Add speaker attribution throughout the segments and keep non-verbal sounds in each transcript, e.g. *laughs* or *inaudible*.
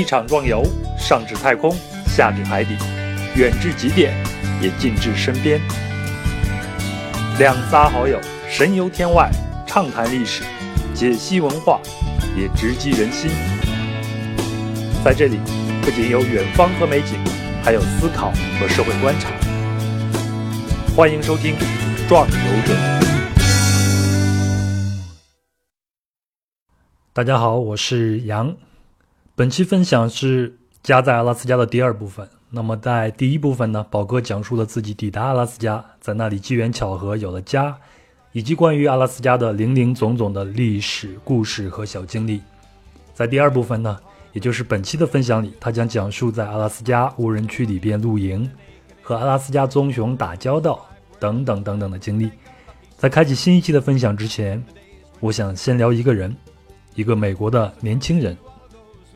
Speaker 1: 一场壮游，上至太空，下至海底，远至极点，也近至身边。两仨好友，神游天外，畅谈历史，解析文化，也直击人心。在这里，不仅有远方和美景，还有思考和社会观察。欢迎收听《壮游者》。大家好，我是杨。本期分享是加在阿拉斯加的第二部分。那么在第一部分呢，宝哥讲述了自己抵达阿拉斯加，在那里机缘巧合有了家，以及关于阿拉斯加的零零总总的历史故事和小经历。在第二部分呢，也就是本期的分享里，他将讲述在阿拉斯加无人区里边露营，和阿拉斯加棕熊打交道等等等等的经历。在开启新一期的分享之前，我想先聊一个人，一个美国的年轻人。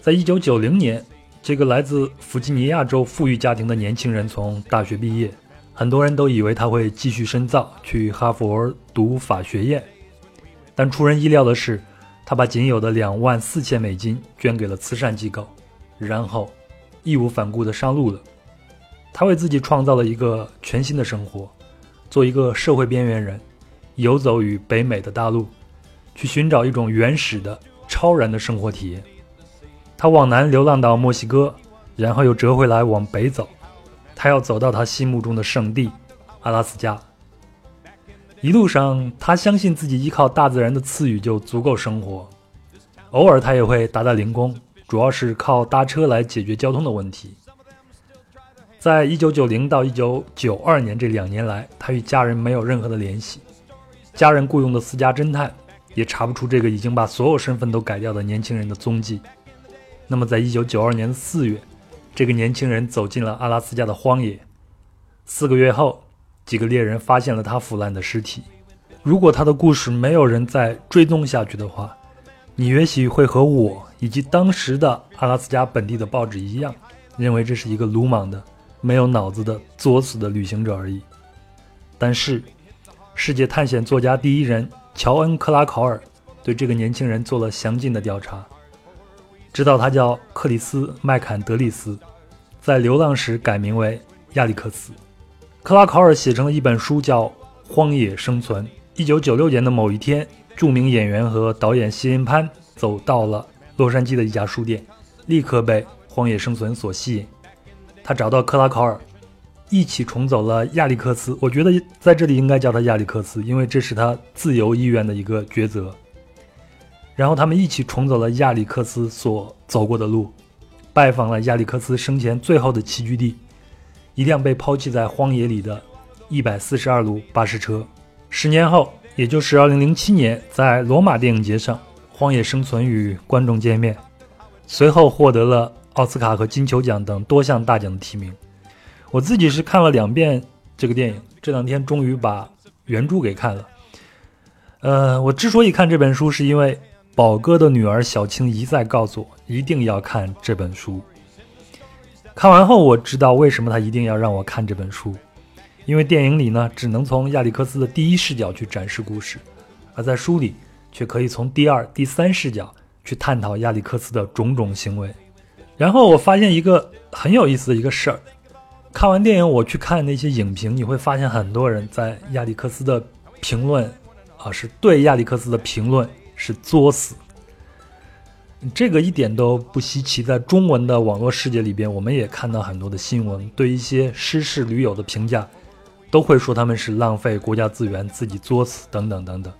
Speaker 1: 在一九九零年，这个来自弗吉尼亚州富裕家庭的年轻人从大学毕业，很多人都以为他会继续深造，去哈佛读法学院。但出人意料的是，他把仅有的两万四千美金捐给了慈善机构，然后义无反顾地上路了。他为自己创造了一个全新的生活，做一个社会边缘人，游走于北美的大陆，去寻找一种原始的、超然的生活体验。他往南流浪到墨西哥，然后又折回来往北走。他要走到他心目中的圣地——阿拉斯加。一路上，他相信自己依靠大自然的赐予就足够生活。偶尔，他也会打打零工，主要是靠搭车来解决交通的问题。在一九九零到一九九二年这两年来，他与家人没有任何的联系。家人雇佣的私家侦探也查不出这个已经把所有身份都改掉的年轻人的踪迹。那么，在一九九二年的四月，这个年轻人走进了阿拉斯加的荒野。四个月后，几个猎人发现了他腐烂的尸体。如果他的故事没有人再追踪下去的话，你也许会和我以及当时的阿拉斯加本地的报纸一样，认为这是一个鲁莽的、没有脑子的作死的旅行者而已。但是，世界探险作家第一人乔恩·克拉考尔对这个年轻人做了详尽的调查。知道他叫克里斯·麦坎德里斯，在流浪时改名为亚历克斯。克拉考尔写成了一本书，叫《荒野生存》。一九九六年的某一天，著名演员和导演谢恩潘走到了洛杉矶的一家书店，立刻被《荒野生存》所吸引。他找到克拉考尔，一起重走了亚历克斯。我觉得在这里应该叫他亚历克斯，因为这是他自由意愿的一个抉择。然后他们一起重走了亚历克斯所走过的路，拜访了亚历克斯生前最后的栖居地——一辆被抛弃在荒野里的142路巴士车。十年后，也就是2007年，在罗马电影节上，《荒野生存》与观众见面，随后获得了奥斯卡和金球奖等多项大奖的提名。我自己是看了两遍这个电影，这两天终于把原著给看了。呃，我之所以看这本书，是因为。宝哥的女儿小青一再告诉我一定要看这本书。看完后，我知道为什么他一定要让我看这本书，因为电影里呢只能从亚历克斯的第一视角去展示故事，而在书里却可以从第二、第三视角去探讨亚历克斯的种种行为。然后我发现一个很有意思的一个事儿：看完电影，我去看那些影评，你会发现很多人在亚历克斯的评论啊，是对亚历克斯的评论。是作死，这个一点都不稀奇。在中文的网络世界里边，我们也看到很多的新闻，对一些失事驴友的评价，都会说他们是浪费国家资源、自己作死等等等等。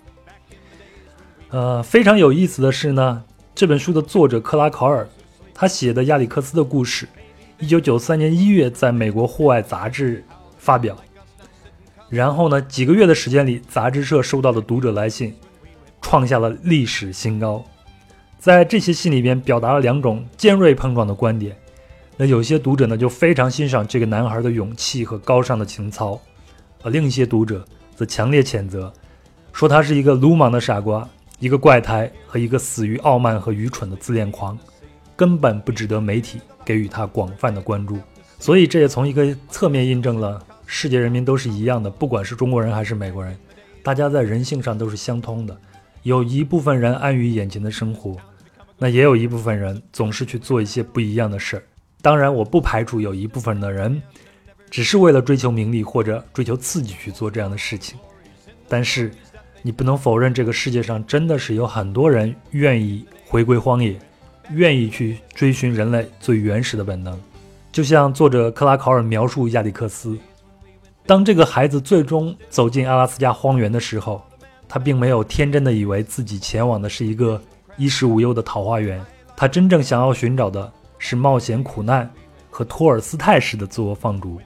Speaker 1: 呃，非常有意思的是呢，这本书的作者克拉考尔，他写的亚历克斯的故事，一九九三年一月在美国户外杂志发表，然后呢，几个月的时间里，杂志社收到的读者来信。创下了历史新高，在这些信里边表达了两种尖锐碰撞的观点。那有些读者呢就非常欣赏这个男孩的勇气和高尚的情操，而另一些读者则强烈谴责，说他是一个鲁莽的傻瓜，一个怪胎和一个死于傲慢和愚蠢的自恋狂，根本不值得媒体给予他广泛的关注。所以这也从一个侧面印证了世界人民都是一样的，不管是中国人还是美国人，大家在人性上都是相通的。有一部分人安于眼前的生活，那也有一部分人总是去做一些不一样的事儿。当然，我不排除有一部分的人只是为了追求名利或者追求刺激去做这样的事情。但是，你不能否认，这个世界上真的是有很多人愿意回归荒野，愿意去追寻人类最原始的本能。就像作者克拉考尔描述亚历克斯，当这个孩子最终走进阿拉斯加荒原的时候，他并没有天真的以为自己前往的是一个衣食无忧的桃花源，他真正想要寻找的。是冒险苦难和托尔斯泰式的自我放逐，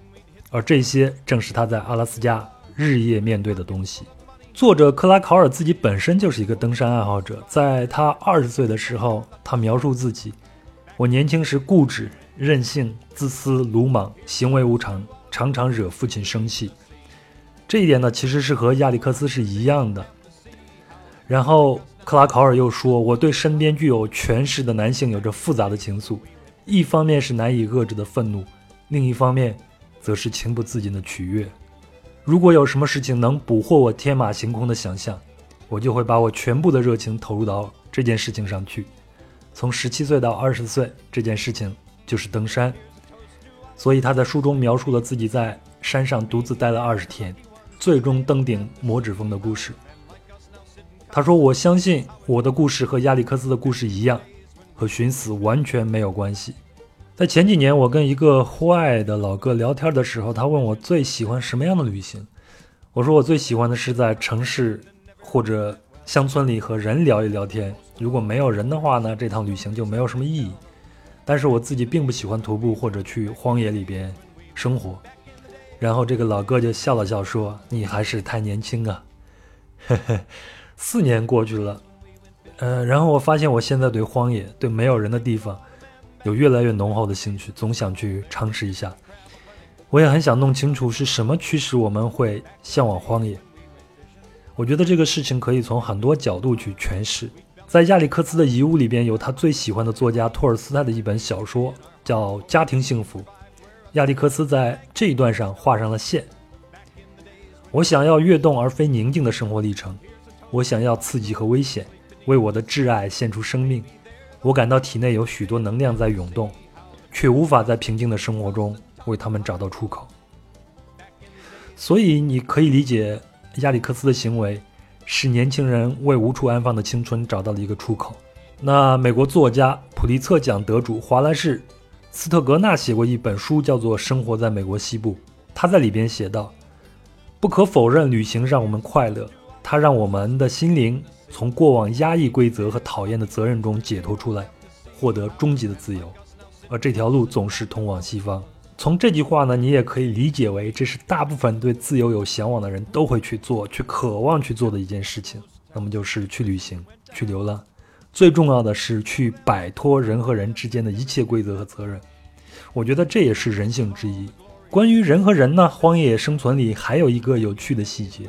Speaker 1: 而这些正是他在阿拉斯加日夜面对的东西。作者克拉考尔自己本身就是一个登山爱好者，在他二十岁的时候，他描述自己：“我年轻时固执、任性、自私、鲁莽，行为无常，常常惹父亲生气。”这一点呢，其实是和亚历克斯是一样的。然后克拉考尔又说：“我对身边具有权势的男性有着复杂的情愫。”一方面是难以遏制的愤怒，另一方面，则是情不自禁的取悦。如果有什么事情能捕获我天马行空的想象，我就会把我全部的热情投入到这件事情上去。从十七岁到二十岁，这件事情就是登山。所以他在书中描述了自己在山上独自待了二十天，最终登顶魔指峰的故事。他说：“我相信我的故事和亚历克斯的故事一样。”和寻死完全没有关系。在前几年，我跟一个户外的老哥聊天的时候，他问我最喜欢什么样的旅行。我说我最喜欢的是在城市或者乡村里和人聊一聊天。如果没有人的话呢，这趟旅行就没有什么意义。但是我自己并不喜欢徒步或者去荒野里边生活。然后这个老哥就笑了笑说：“你还是太年轻啊。”嘿嘿，四年过去了。呃，然后我发现我现在对荒野、对没有人的地方，有越来越浓厚的兴趣，总想去尝试一下。我也很想弄清楚是什么驱使我们会向往荒野。我觉得这个事情可以从很多角度去诠释。在亚历克斯的遗物里边，有他最喜欢的作家托尔斯泰的一本小说，叫《家庭幸福》。亚历克斯在这一段上画上了线。我想要跃动而非宁静的生活历程，我想要刺激和危险。为我的挚爱献出生命，我感到体内有许多能量在涌动，却无法在平静的生活中为他们找到出口。所以，你可以理解亚历克斯的行为是年轻人为无处安放的青春找到了一个出口。那美国作家普利策奖得主华莱士·斯特格纳写过一本书，叫做《生活在美国西部》。他在里边写道：“不可否认，旅行让我们快乐，它让我们的心灵。”从过往压抑规则和讨厌的责任中解脱出来，获得终极的自由，而这条路总是通往西方。从这句话呢，你也可以理解为，这是大部分对自由有向往的人都会去做、去渴望去做的一件事情。那么就是去旅行、去流浪。最重要的是去摆脱人和人之间的一切规则和责任。我觉得这也是人性之一。关于人和人呢，荒野生存里还有一个有趣的细节。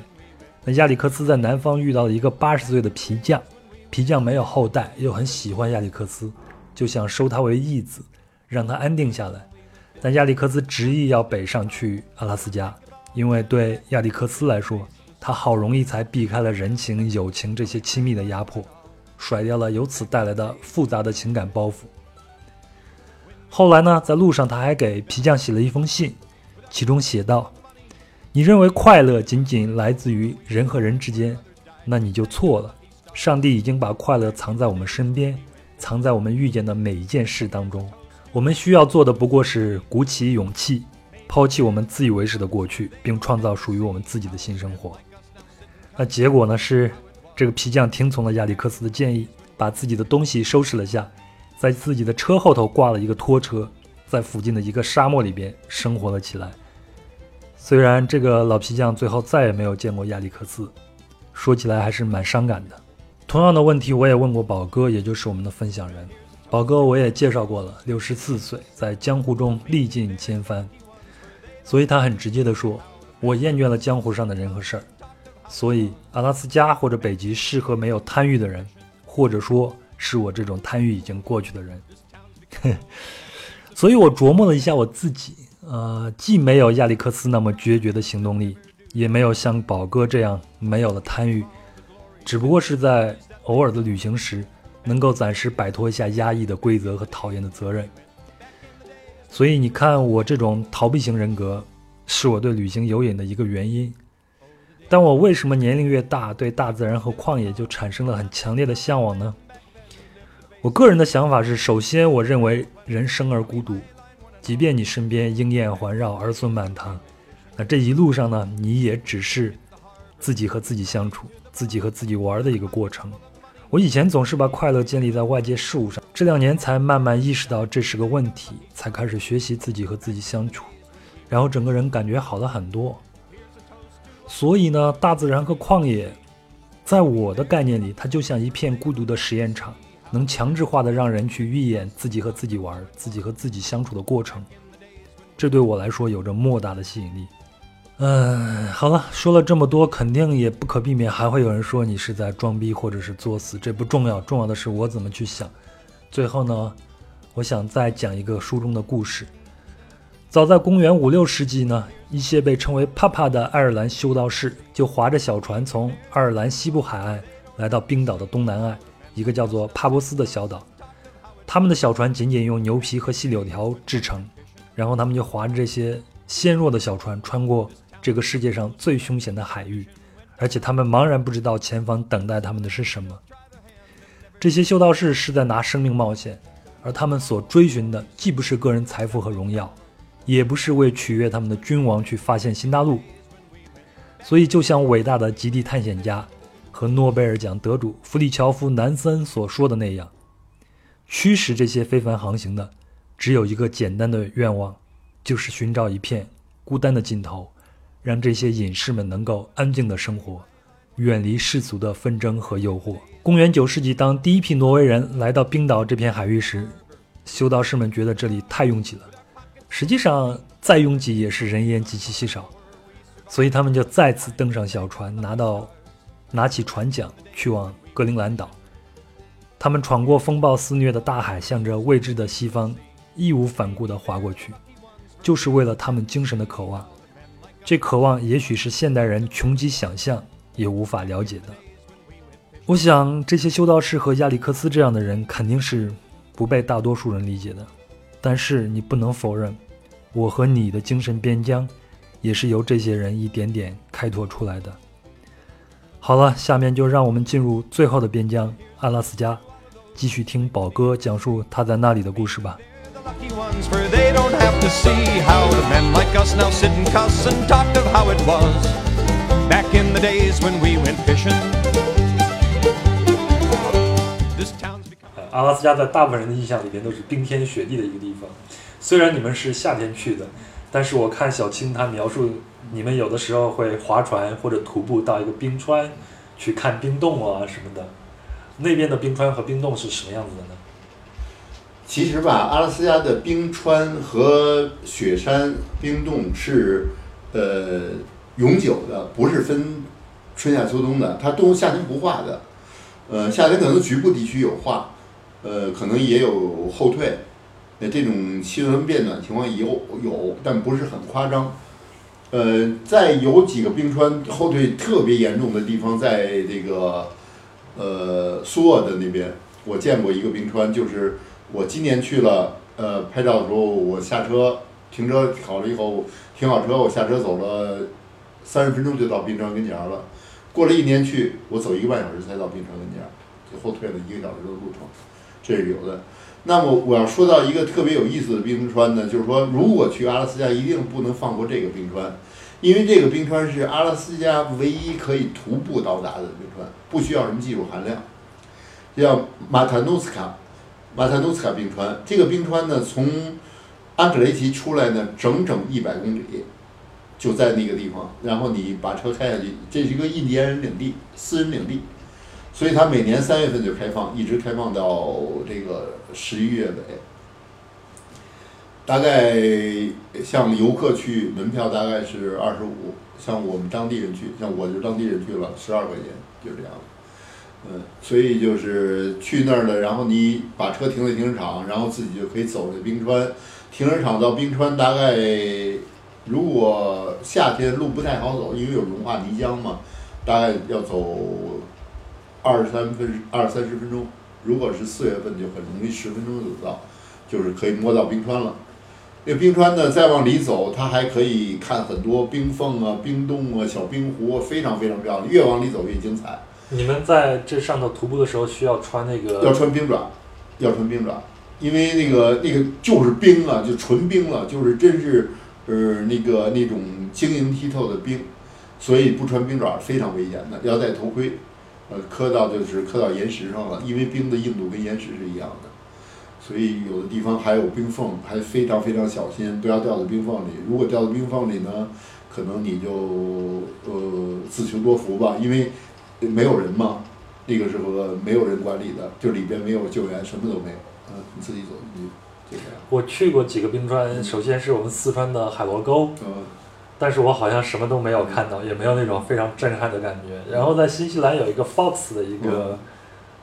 Speaker 1: 那亚历克斯在南方遇到了一个八十岁的皮匠，皮匠没有后代，又很喜欢亚历克斯，就想收他为义子，让他安定下来。但亚历克斯执意要北上去阿拉斯加，因为对亚历克斯来说，他好容易才避开了人情、友情这些亲密的压迫，甩掉了由此带来的复杂的情感包袱。后来呢，在路上他还给皮匠写了一封信，其中写道。你认为快乐仅仅来自于人和人之间，那你就错了。上帝已经把快乐藏在我们身边，藏在我们遇见的每一件事当中。我们需要做的不过是鼓起勇气，抛弃我们自以为是的过去，并创造属于我们自己的新生活。那结果呢？是这个皮匠听从了亚历克斯的建议，把自己的东西收拾了下，在自己的车后头挂了一个拖车，在附近的一个沙漠里边生活了起来。虽然这个老皮匠最后再也没有见过亚历克斯，说起来还是蛮伤感的。同样的问题我也问过宝哥，也就是我们的分享人。宝哥我也介绍过了，六十四岁，在江湖中历尽千帆，所以他很直接的说：“我厌倦了江湖上的人和事儿，所以阿拉斯加或者北极适合没有贪欲的人，或者说是我这种贪欲已经过去的人。*laughs* ”所以我琢磨了一下我自己。呃，既没有亚历克斯那么决绝的行动力，也没有像宝哥这样没有了贪欲，只不过是在偶尔的旅行时，能够暂时摆脱一下压抑的规则和讨厌的责任。所以你看，我这种逃避型人格，是我对旅行有瘾的一个原因。但我为什么年龄越大，对大自然和旷野就产生了很强烈的向往呢？我个人的想法是：首先，我认为人生而孤独，即便你身边莺燕环绕、儿孙满堂，那这一路上呢，你也只是自己和自己相处、自己和自己玩的一个过程。我以前总是把快乐建立在外界事物上，这两年才慢慢意识到这是个问题，才开始学习自己和自己相处，然后整个人感觉好了很多。所以呢，大自然和旷野，在我的概念里，它就像一片孤独的实验场，能强制化的让人去预演自己和自己玩、自己和自己相处的过程。这对我来说有着莫大的吸引力。嗯，好了，说了这么多，肯定也不可避免还会有人说你是在装逼或者是作死，这不重要，重要的是我怎么去想。最后呢，我想再讲一个书中的故事。早在公元五六世纪呢。一些被称为“帕帕”的爱尔兰修道士就划着小船从爱尔兰西部海岸来到冰岛的东南岸，一个叫做帕波斯的小岛。他们的小船仅仅用牛皮和细柳条制成，然后他们就划着这些纤弱的小船穿过这个世界上最凶险的海域，而且他们茫然不知道前方等待他们的是什么。这些修道士是在拿生命冒险，而他们所追寻的既不是个人财富和荣耀。也不是为取悦他们的君王去发现新大陆，所以就像伟大的极地探险家和诺贝尔奖得主弗里乔夫·南森所说的那样，驱使这些非凡航行的只有一个简单的愿望，就是寻找一片孤单的尽头，让这些隐士们能够安静的生活，远离世俗的纷争和诱惑。公元九世纪，当第一批挪威人来到冰岛这片海域时，修道士们觉得这里太拥挤了。实际上，再拥挤也是人烟极其稀少，所以他们就再次登上小船，拿到拿起船桨，去往格陵兰岛。他们闯过风暴肆虐的大海，向着未知的西方义无反顾地划过去，就是为了他们精神的渴望。这渴望也许是现代人穷极想象也无法了解的。我想，这些修道士和亚历克斯这样的人肯定是不被大多数人理解的。但是你不能否认，我和你的精神边疆，也是由这些人一点点开拓出来的。好了，下面就让我们进入最后的边疆——阿拉斯加，继续听宝哥讲述他在那里的故事吧。阿拉斯加在大部分人的印象里边都是冰天雪地的一个地方，虽然你们是夏天去的，但是我看小青他描述，你们有的时候会划船或者徒步到一个冰川，去看冰洞啊什么的，那边的冰川和冰洞是什么样子的呢？
Speaker 2: 其实吧，阿拉斯加的冰川和雪山冰洞是呃永久的，不是分春夏秋冬的，它冬夏天不化的，呃夏天可能局部地区有化。呃，可能也有后退，那，这种气温变暖情况有有，但不是很夸张。呃，在有几个冰川后退特别严重的地方，在这个呃苏沃的那边，我见过一个冰川，就是我今年去了，呃，拍照的时候，我下车停车好了以后，停好车，我下车走了三十分钟就到冰川跟前了。过了一年去，我走一个半小时才到冰川跟前，就后退了一个小时的路程。这是有的。那么我要说到一个特别有意思的冰川呢，就是说，如果去阿拉斯加，一定不能放过这个冰川，因为这个冰川是阿拉斯加唯一可以徒步到达的冰川，不需要什么技术含量，叫马塔努斯卡，马塔努斯卡冰川。这个冰川呢，从安克雷奇出来呢，整整一百公里，就在那个地方。然后你把车开下去，这是一个印第安人领地，私人领地。所以它每年三月份就开放，一直开放到这个十一月尾。大概像游客去，门票大概是二十五；像我们当地人去，像我就当地人去了，十二块钱，就这样。嗯，所以就是去那儿了，然后你把车停在停车场，然后自己就可以走这冰川。停车场到冰川大概，如果夏天路不太好走，因为有融化泥浆嘛，大概要走。二十三分二三十分钟，如果是四月份，就很容易十分钟就到，就是可以摸到冰川了。那冰川呢，再往里走，它还可以看很多冰缝啊、冰洞啊、小冰湖啊，非常非常漂亮。越往里走越精彩。
Speaker 1: 你们在这上头徒步的时候需要穿那个？
Speaker 2: 要穿冰爪，要穿冰爪，因为那个那个就是冰啊，就纯冰了，就是真是呃那个那种晶莹剔透的冰，所以不穿冰爪非常危险的，要戴头盔。呃，磕到就是磕到岩石上了，因为冰的硬度跟岩石是一样的。所以有的地方还有冰缝，还非常非常小心，不要掉到冰缝里。如果掉到冰缝里呢，可能你就呃自求多福吧，因为没有人嘛，那个时候没有人管理的，就里边没有救援，什么都没有，嗯，你自己走进去就这样。
Speaker 1: 我去过几个冰川，首先是我们四川的海螺沟，
Speaker 2: 嗯，
Speaker 1: 但是我好像什么都没有看到，也没有那种非常震撼的感觉。然后在新西兰有一个 Fox 的一个。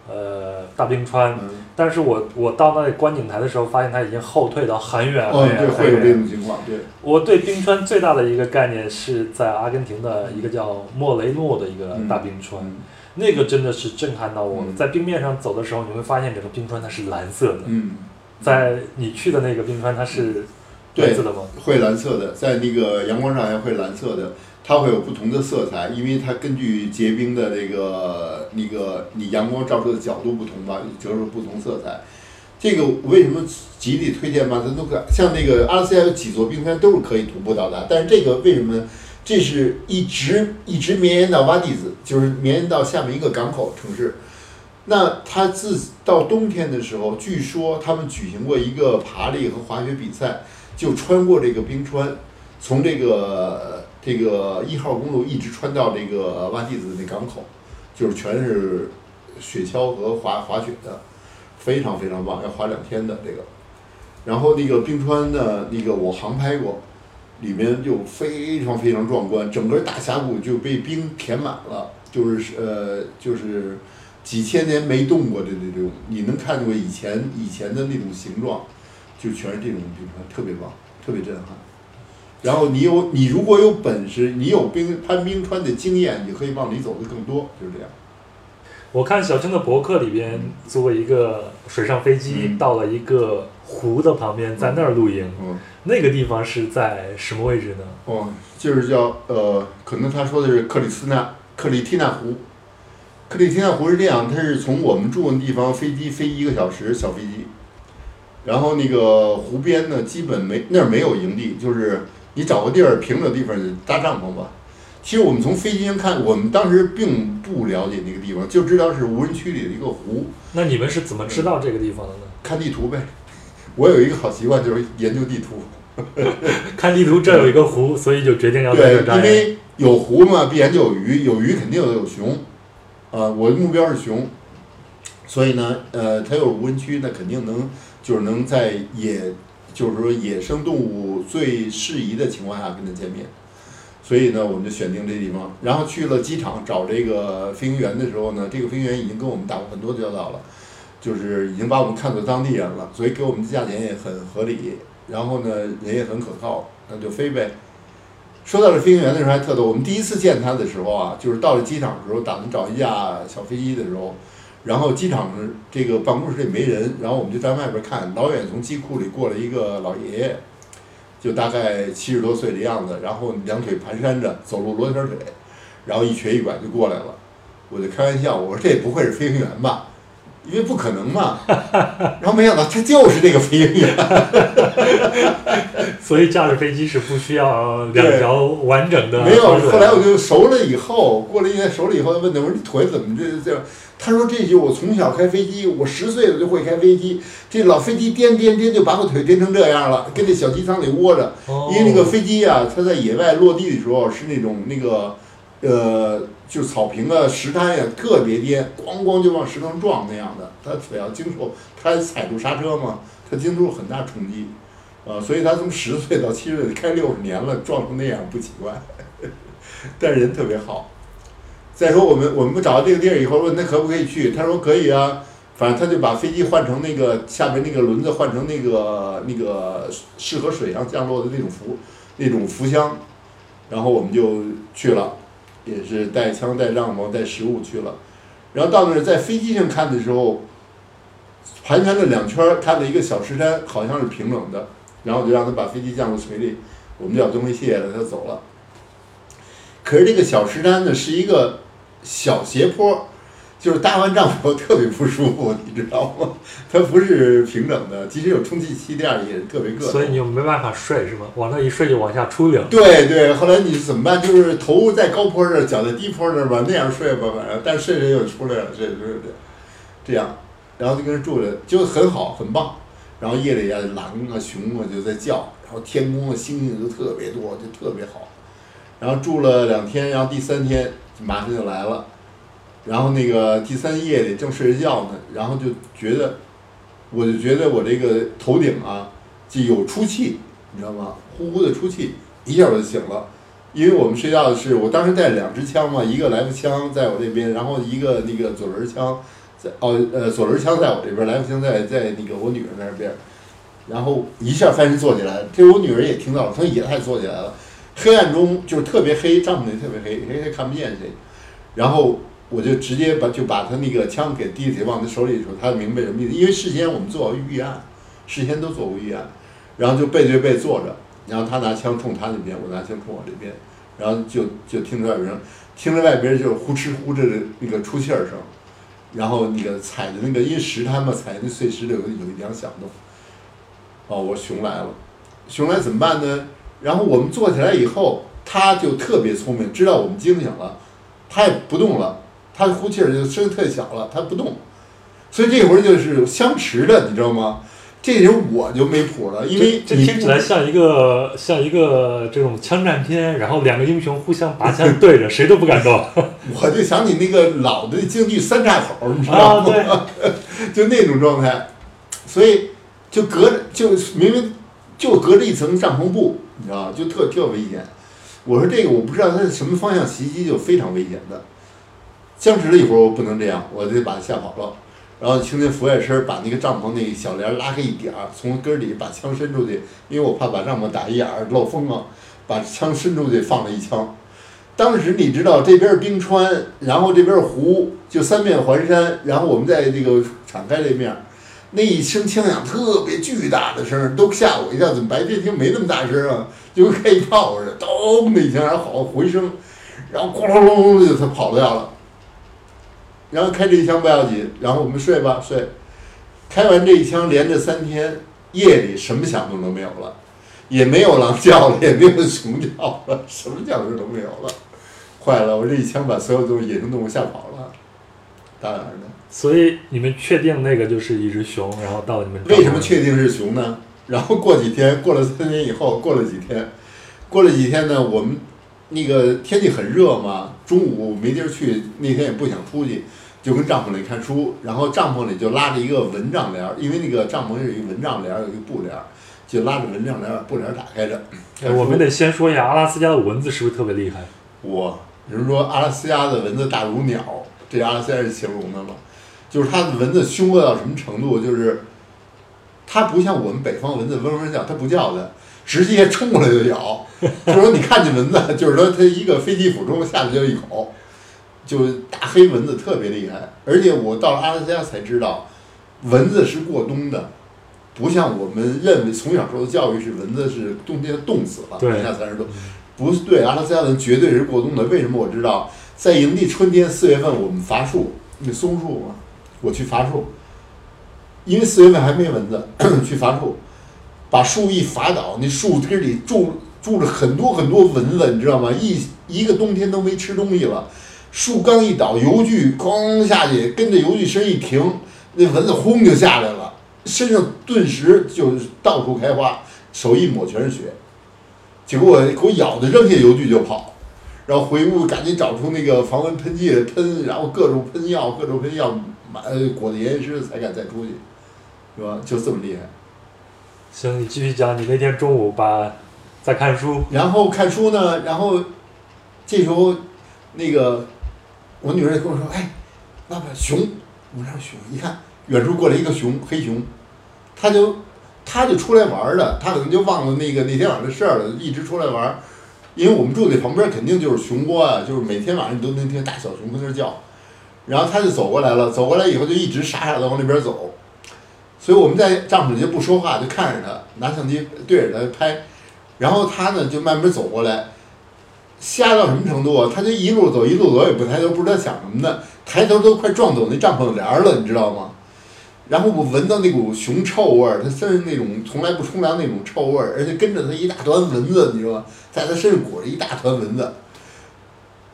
Speaker 1: 呃，大冰川，但是我我到那里观景台的时候，发现它已经后退到很远很远
Speaker 2: 很远。会有这种情况，对。
Speaker 1: 我对冰川最大的一个概念是在阿根廷的一个叫莫雷诺的一个大冰川，那个真的是震撼到我了。在冰面上走的时候，你会发现整个冰川它是蓝色的。
Speaker 2: 嗯。
Speaker 1: 在你去的那个冰川，它是蓝色的吗？
Speaker 2: 会蓝色的，在那个阳光上也会蓝色的。它会有不同的色彩，因为它根据结冰的那个那个你阳光照射的角度不同吧，折射不同色彩。这个为什么极力推荐马森多克？像那个阿拉斯加有几座冰山都是可以徒步到达，但是这个为什么？这是一直一直绵延到洼地子，就是绵延到下面一个港口城市。那它自到冬天的时候，据说他们举行过一个爬犁和滑雪比赛，就穿过这个冰川，从这个。这个一号公路一直穿到这个挖地子那港口，就是全是雪橇和滑滑雪的，非常非常棒，要滑两天的这个。然后那个冰川呢，那个我航拍过，里面就非常非常壮观，整个大峡谷就被冰填满了，就是呃就是几千年没动过的这种，你能看出以前以前的那种形状，就全是这种冰川，特别棒，特别震撼。然后你有你如果有本事，你有冰攀冰川的经验，你可以往里走的更多，就是这样。
Speaker 1: 我看小青的博客里边，坐一个水上飞机到了一个湖的旁边，在那儿露营。
Speaker 2: 嗯。
Speaker 1: 那个地方是在什么位置呢？
Speaker 2: 哦，就是叫呃，可能他说的是克里斯纳克里缇纳湖。克里缇纳湖是这样，它是从我们住的地方飞机飞一个小时小飞机，然后那个湖边呢，基本没那儿没有营地，就是。你找个地儿平整地方搭帐篷吧。其实我们从飞机上看，我们当时并不了解那个地方，就知道是无人区里的一个湖。
Speaker 1: 那你们是怎么知道这个地方的呢？
Speaker 2: 看地图呗。我有一个好习惯，就是研究地图。*laughs*
Speaker 1: 看地图，这有一个湖，所以就决定要在这
Speaker 2: 对，因为有湖嘛，必然就有鱼，有鱼肯定有熊。啊，我的目标是熊，所以呢，呃，它有无人区，那肯定能就是能在野。就是说，野生动物最适宜的情况下跟它见面，所以呢，我们就选定这地方。然后去了机场找这个飞行员的时候呢，这个飞行员已经跟我们打过很多交道了，就是已经把我们看作当地人了，所以给我们的价钱也很合理。然后呢，人也很可靠，那就飞呗。说到这飞行员的时候还特逗，我们第一次见他的时候啊，就是到了机场的时候，打算找一架小飞机的时候。然后机场这个办公室里没人，然后我们就在外边看，老远从机库里过来一个老爷爷，就大概七十多岁的样子，然后两腿蹒跚着走路罗圈腿，然后一瘸一拐就过来了。我就开玩笑，我说这也不会是飞行员吧？因为不可能嘛。*laughs* 然后没想到他就是这个飞行员。*laughs*
Speaker 1: 所以驾驶飞机是不需要两条完整的。
Speaker 2: 没有，后来我就熟了以后，过了一年熟了以后，问他我说你腿怎么这这？他说：“这句我从小开飞机，我十岁了就会开飞机。这老飞机颠颠颠，就把我腿颠成这样了，跟那小机舱里窝着。因为那个飞机啊，它在野外落地的时候是那种那个，呃，就草坪啊、石滩呀，特别颠，咣咣就往石头上撞那样的。他腿要经受，他踩住刹车嘛，他经受很大冲击，啊，所以他从十岁到七十岁开六十年了，撞成那样不奇怪。*laughs* 但人特别好。”再说我们我们不找到这个地儿以后问他可不可以去，他说可以啊，反正他就把飞机换成那个下面那个轮子换成那个那个适合水上降落的那种浮那种浮箱，然后我们就去了，也是带枪带帐篷带食物去了，然后到那儿在飞机上看的时候，盘旋了两圈，看了一个小石山，好像是平整的，然后就让他把飞机降落水里，我们就把东西卸下来，他走了。可是这个小石山呢，是一个小斜坡，就是搭完帐篷特别不舒服，*laughs* 你知道吗？它不是平整的，即使有充气气垫也是特别硌。
Speaker 1: 所以你就没办法睡是吗？往那一睡就往下出溜。
Speaker 2: 对对，后来你怎么办？就是头在高坡这儿，脚在低坡这儿吧，那样睡吧，反正，但睡着又出来了，睡着睡着，这样，然后就跟人住着，就很好，很棒。然后夜里啊，狼啊、熊啊就在叫，然后天空啊，星星就特别多，就特别好。然后住了两天，然后第三天马上就来了，然后那个第三夜里正睡着觉呢，然后就觉得，我就觉得我这个头顶啊就有出气，你知道吗？呼呼的出气，一下我就醒了。因为我们睡觉的是，我当时带两支枪嘛，一个来福枪在我这边，然后一个那个左轮枪在哦呃左轮枪在我这边，来福枪在在那个我女儿那边，然后一下翻身坐起来，这我女儿也听到了，她也还坐起来了。黑暗中就是特别黑，帐篷里特别黑，黑黑看不见谁。然后我就直接把就把他那个枪给递起往他手里的时候，他明白什么意思，因为事先我们做过预案，事先都做过预案，然后就背对背坐着，然后他拿枪冲他那边，我拿枪冲我这边，然后就就听着外边，听着外边就呼哧呼哧的那个出气儿声，然后那个踩的那个因为石滩嘛，踩的那碎石头有有一点响动。哦，我熊来了，熊来怎么办呢？然后我们坐起来以后，他就特别聪明，知道我们惊醒了，他也不动了，他呼气儿就声特小了，他不动，所以这会儿就是相持的，你知道吗？这时候我就没谱了，因为
Speaker 1: 这听起来像一个像一个这种枪战片，然后两个英雄互相拔枪对着，谁都不敢动。*laughs*
Speaker 2: 我就想起那个老的京剧三岔口，你知道吗？*laughs* 就那种状态，所以就隔着，就明明就隔着一层帐篷布。你知道就特特危险。我说这个我不知道它是什么方向袭击，就非常危险的。僵持了一会儿，我不能这样，我得把它吓跑了。然后轻轻俯下身，把那个帐篷那小帘拉开一点儿，从根儿里把枪伸出去，因为我怕把帐篷打一眼儿漏风啊。把枪伸出去放了一枪。当时你知道这边是冰川，然后这边是湖，就三面环山，然后我们在这个敞开这面。那一声枪响特别巨大的声都吓我一跳。怎么白天听没那么大声啊？就跟开炮似的，咚的一枪，然后好回声，然后咣隆隆的就他跑掉了。然后开这一枪不要紧，然后我们睡吧睡。开完这一枪，连着三天，夜里什么响动都没有了，也没有狼叫了，也没有熊叫了，什么叫声都没有了。坏了，我这一枪把所有东西野生动物吓跑了。当然了。
Speaker 1: 所以你们确定那个就是一只熊，然后到你们
Speaker 2: 为什么确定是熊呢？然后过几天，过了三年以后，过了几天，过了几天呢？我们那个天气很热嘛，中午没地儿去，那天也不想出去，就跟帐篷里看书。然后帐篷里就拉着一个蚊帐帘，因为那个帐篷是一个蚊帐帘，有一个布帘，就拉着蚊帐帘，布帘打开着。
Speaker 1: 我们得先说一下阿拉斯加的蚊子是不是特别厉害？
Speaker 2: 我人说阿拉斯加的蚊子大如鸟，这阿拉斯加是形容的嘛？就是它的蚊子凶恶到什么程度？就是它不像我们北方蚊子嗡嗡叫，它不叫的，直接冲过来就咬。就是说你看见蚊子，就是说它一个飞机俯冲下去就一口，就大黑蚊子特别厉害。而且我到了阿拉斯加才知道，蚊子是过冬的，不像我们认为从小受的教育是蚊子是冬天冻死了，零下三十度，不是对阿拉斯加人绝对是过冬的。为什么我知道？在营地春天四月份我们伐树，那松树嘛。我去伐树，因为四月份还没蚊子，*coughs* 去伐树，把树一伐倒，那树根里住住着很多很多蚊子，你知道吗？一一个冬天都没吃东西了，树刚一倒，油锯哐下去，跟着油锯声一停，那蚊子轰就下来了，身上顿时就到处开花，手一抹全是血，结果给我咬的扔下油锯就跑，然后回屋赶紧找出那个防蚊喷剂喷，然后各种喷药，各种喷药。呃，裹得严严实实才敢再出去，是吧？就这么厉害。
Speaker 1: 行，你继续讲。你那天中午把在看书，
Speaker 2: 然后看书呢，然后这时候那个我女儿跟我说：“哎，爸爸，熊！”我说：“熊！”一看远处过来一个熊，黑熊，他就他就出来玩了，他可能就忘了那个那天晚上的事儿了，一直出来玩。因为我们住那旁边肯定就是熊窝啊，就是每天晚上你都能听大小熊在那叫。然后他就走过来了，走过来以后就一直傻傻的往那边走，所以我们在帐篷里就不说话，就看着他，拿相机对着他拍，然后他呢就慢慢走过来，瞎到什么程度啊？他就一路走一路走也不抬头，不知道想什么呢，抬头都快撞走那帐篷帘了，你知道吗？然后我闻到那股熊臭味儿，它身上那种从来不冲凉那种臭味儿，而且跟着它一大团蚊子，你知道吗？在它身上裹着一大团蚊子。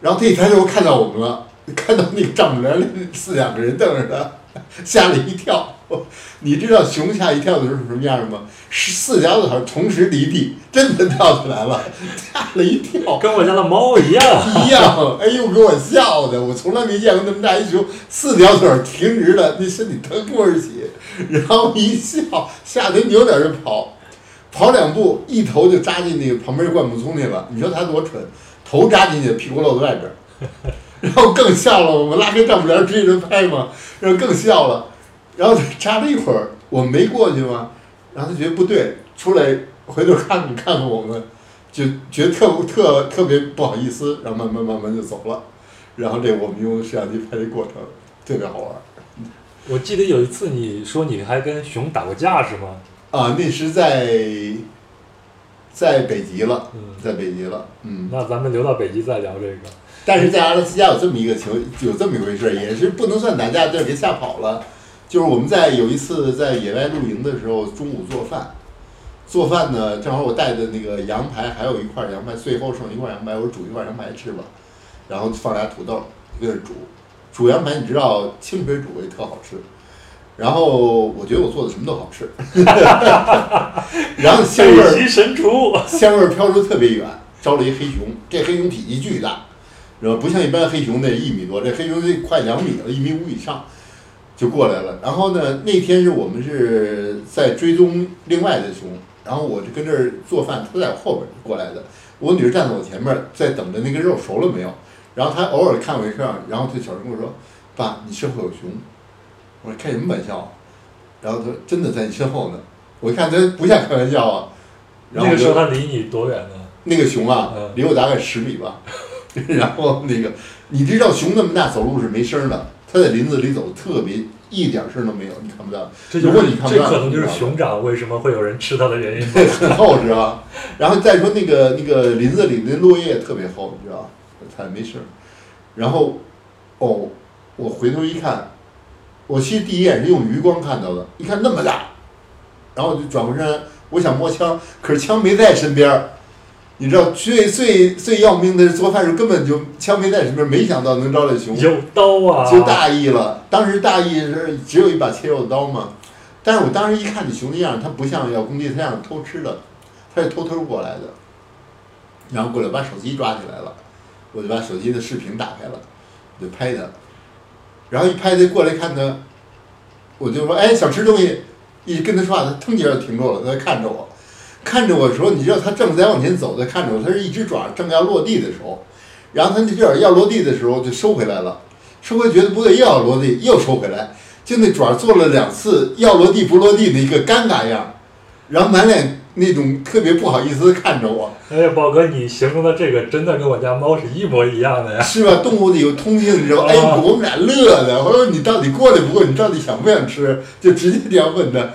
Speaker 2: 然后它一抬头看到我们了，*laughs* 看到那个帐篷帘里四两个人瞪着他，*laughs* 吓了一跳。*laughs* 你知道熊吓一跳的时候是什么样吗？是四条腿同时离地，真的跳起来了，吓了一跳。
Speaker 1: 跟我家的猫一样。
Speaker 2: 一样，哎呦，给我笑的，我从来没见过那么大一熊，四条腿挺直的，那身体腾空而起，然后一笑，吓得扭脸就跑，跑两步，一头就扎进那个旁边灌木丛里了。你说他多蠢，头扎进去，屁股露在外边儿，然后更笑了。我们拉开帐篷帘追着拍嘛，然后更笑了。然后他扎了一会儿，我们没过去嘛，然后他觉得不对，出来回头看看看看我们，就觉得特特特别不好意思，然后慢慢慢慢就走了。然后这我们用摄像机拍的过程特别好玩儿
Speaker 1: 我记得有一次你说你还跟熊打过架是吗？
Speaker 2: 啊，那是在在北极了，
Speaker 1: 嗯，
Speaker 2: 在北极了，嗯。
Speaker 1: 那咱们留到北极再聊这个。
Speaker 2: 但是在阿拉斯加有这么一个情，有这么一回事儿，也是不能算打架，就是给吓跑了。就是我们在有一次在野外露营的时候，中午做饭，做饭呢，正好我带的那个羊排还有一块羊排，最后剩一块羊排，我说煮一块羊排吃吧，然后放俩土豆搁那煮，煮羊排你知道清水煮也特好吃，然后我觉得我做的什么都好吃，*laughs* 然后香味儿 *laughs*
Speaker 1: 神厨。
Speaker 2: 香味儿飘出特别远，招了一黑熊，这黑熊体积巨大，然后不像一般黑熊那一米多，这黑熊得快两米了，一米五以上，就过来了。然后呢，那天是我们是在追踪另外的熊，然后我就跟这儿做饭，他在我后边过来的，我女儿站在我前面，在等着那个肉熟了没有。然后她偶尔看我一下，然后她小声跟我说：“爸，你身后有熊。”我说：“开什么玩笑？”然后她说：“真的在你身后呢。”我一看，她不像开玩笑啊。然后
Speaker 1: 那个时候它离你多远呢？
Speaker 2: 那个熊啊
Speaker 1: 嗯，
Speaker 2: 离我大概十米吧。*laughs* *laughs* 然后那个，你知道熊那么大走路是没声儿的，它在林子里走特别一点声儿都没有，你看不到。
Speaker 1: 这就
Speaker 2: 如果你看不到，
Speaker 1: 这可能就是熊掌为什么会有人吃它的原因。
Speaker 2: 很厚实啊。然后再说那个那个林子里那落叶特别厚，你知道吧？它没事儿。然后，哦，我回头一看，我其实第一眼是用余光看到的，一看那么大，然后我就转过身，我想摸枪，可是枪没在身边儿。你知道最最最要命的是做饭时候根本就枪没在身边儿，没想到能招来熊。
Speaker 1: 有刀啊！
Speaker 2: 就大意了。当时大意是只有一把切肉的刀嘛，但是我当时一看这熊的样儿，它不像要攻击，它像偷吃的，它是偷偷过来的。然后过来把手机抓起来了，我就把手机的视频打开了，我就拍它，然后一拍它过来看它，我就说哎想吃东西，一跟它说话，它腾一下就停住了，它在看着我，看着我的时候，你知道它正在往前走，在看着我，它是一只爪正要落地的时候，然后它那只爪要落地的时候就收回来了。收回觉得不对，又要落地，又收回来，就那爪做了两次要落地不落地的一个尴尬样，然后满脸那种特别不好意思的看着我，
Speaker 1: 哎呀，宝哥，你形容的这个真的跟我家猫是一模一样的呀！
Speaker 2: 是吧？动物的有通性，你知道吗？哎，
Speaker 1: 啊
Speaker 2: 我们俩乐的，我说你到底过来不过？你到底想不想吃？就直接这样问他。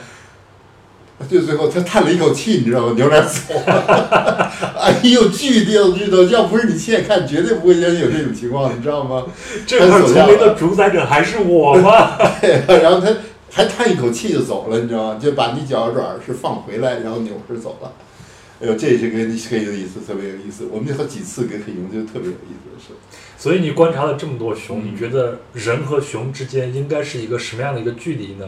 Speaker 2: 就最后他叹了一口气，你知道吗？扭脸走了。*laughs* 哎呦，巨掉知道，要不是你亲眼看，绝对不会相信有这种情况，你知道吗？
Speaker 1: 这块丛林的主宰者还是我吗？
Speaker 2: 对 *laughs* 然后他还叹一口气就走了，你知道吗？就把你脚爪是放回来，然后扭身走了。哎呦，这是个很有意思，特别有意思。我们好几次跟黑熊就特别有意思的事。
Speaker 1: 所以你观察了这么多熊，
Speaker 2: 嗯
Speaker 1: 你觉得人和熊之间应该是一个什么样的一个距离呢？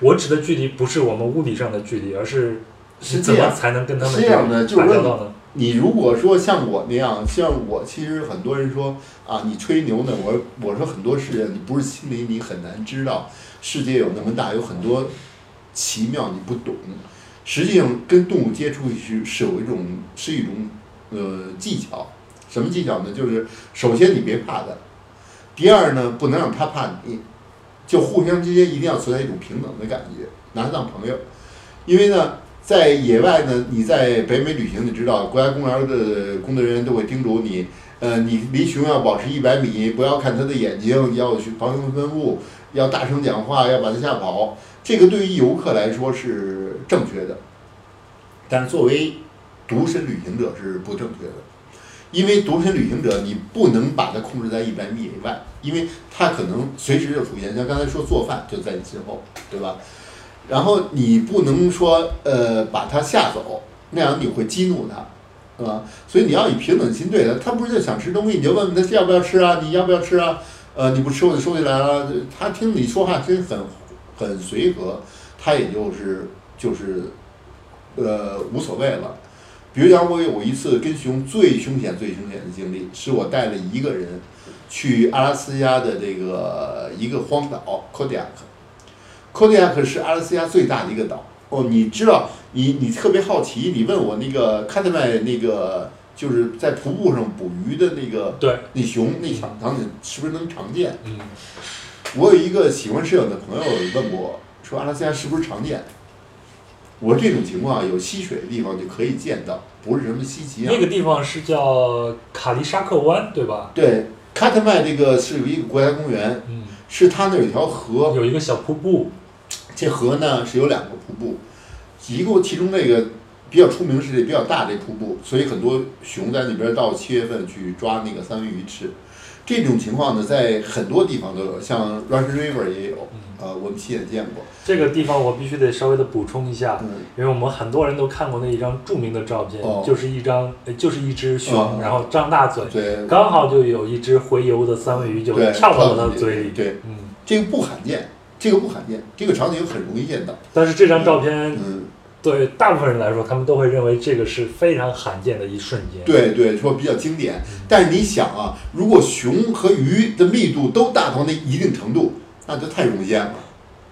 Speaker 1: 我指的距离不是我们物理上的距离，而是
Speaker 2: 是
Speaker 1: 怎么才能跟他们
Speaker 2: 是这样的就是说
Speaker 1: 打交道呢？
Speaker 2: 你如果说像我那样，像我其实很多人说啊，你吹牛呢，我我说很多事情你不是心里你很难知道，世界有那么大，有很多奇妙你不懂。实际上跟动物接触是是有一种是一种呃技巧，什么技巧呢？就是首先你别怕它，第二呢不能让它怕你，就互相之间一定要存在一种平等的感觉，拿它当朋友，因为呢。在野外呢，你在北美旅行，你知道国家公园的工作人员都会叮嘱你，呃，你离熊要保持一百米，不要看它的眼睛，要去防熊喷雾，要大声讲话，要把它吓跑。这个对于游客来说是正确的，但是作为独身旅行者是不正确的，因为独身旅行者你不能把它控制在一百米以外，因为他可能随时就出现，像刚才说做饭就在你身后，对吧？然后你不能说呃把他吓走，那样你会激怒他，对吧？所以你要以平等心对待他，他不是就想吃东西，你就问问他要不要吃啊？你要不要吃啊？呃，你不吃我就收起来了。他听你说话真很很随和，他也就是就是呃无所谓了。比如讲，我有一次跟熊最凶险、最凶险的经历，是我带了一个人去阿拉斯加的这个一个荒岛 Kodiak。Kodiak 是阿拉斯加最大的一个岛。哦，你知道，你你特别好奇，你问我那个喀特麦那个就是在瀑布上捕鱼的那个
Speaker 1: 对，
Speaker 2: 那熊那场场景是不是能常见？
Speaker 1: 嗯，
Speaker 2: 我有一个喜欢摄影的朋友问过我，说阿拉斯加是不是常见？我说这种情况有溪水的地方就可以见到，不是什么稀奇啊。
Speaker 1: 那个地方是叫卡利沙克湾，对吧？
Speaker 2: 对，喀特麦这个是有一个国家公园，
Speaker 1: 嗯，
Speaker 2: 是它那儿有一条河，
Speaker 1: 有一个小瀑布，
Speaker 2: 这河呢是有两个瀑布，一个其中那个比较出名是这比较大这瀑布，所以很多熊在那边到七月份去抓那个三文鱼吃。这种情况呢，在很多地方都有，像 Russian River 也有，呃，我们亲眼见过。
Speaker 1: 这个地方我必须得稍微的补充一下，
Speaker 2: 嗯，
Speaker 1: 因为我们很多人都看过那一张著名的照片，
Speaker 2: 哦
Speaker 1: 就是一张，呃就是一只熊，
Speaker 2: 哦
Speaker 1: 然后张大嘴，
Speaker 2: 对，
Speaker 1: 刚好就有一只洄游的三文鱼就跳到了它嘴里。
Speaker 2: 对，
Speaker 1: 嗯，
Speaker 2: 这个不罕见，这个不罕见，这个场景很容易见到。
Speaker 1: 但是这张照片
Speaker 2: 嗯，
Speaker 1: 对大部分人来说，他们都会认为这个是非常罕见的一瞬间。
Speaker 2: 对对，说比较经典。但是你想啊，如果熊和鱼的密度都大到那一定程度，那就太容易见了，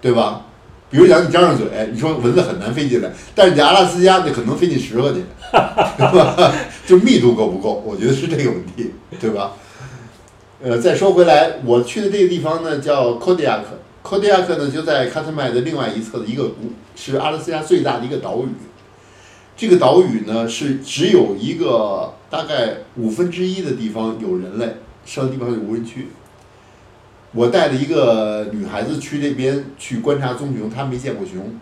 Speaker 2: 对吧？比如讲你张上嘴，你说蚊子很难飞进来，但是你阿拉斯加那可能飞进十个去，*laughs* 对吧？就密度够不够？我觉得是这个问题，对吧？呃，再说回来，我去的这个地方呢叫 Kodiak。Kodiak 呢就在喀特麦的另外一侧的一个谷，是阿拉斯加最大的一个岛屿。这个岛屿呢是只有一个大概五分之一的地方有人类，剩下地方有无人区。我带了一个女孩子去那边去观察棕熊，她没见过熊。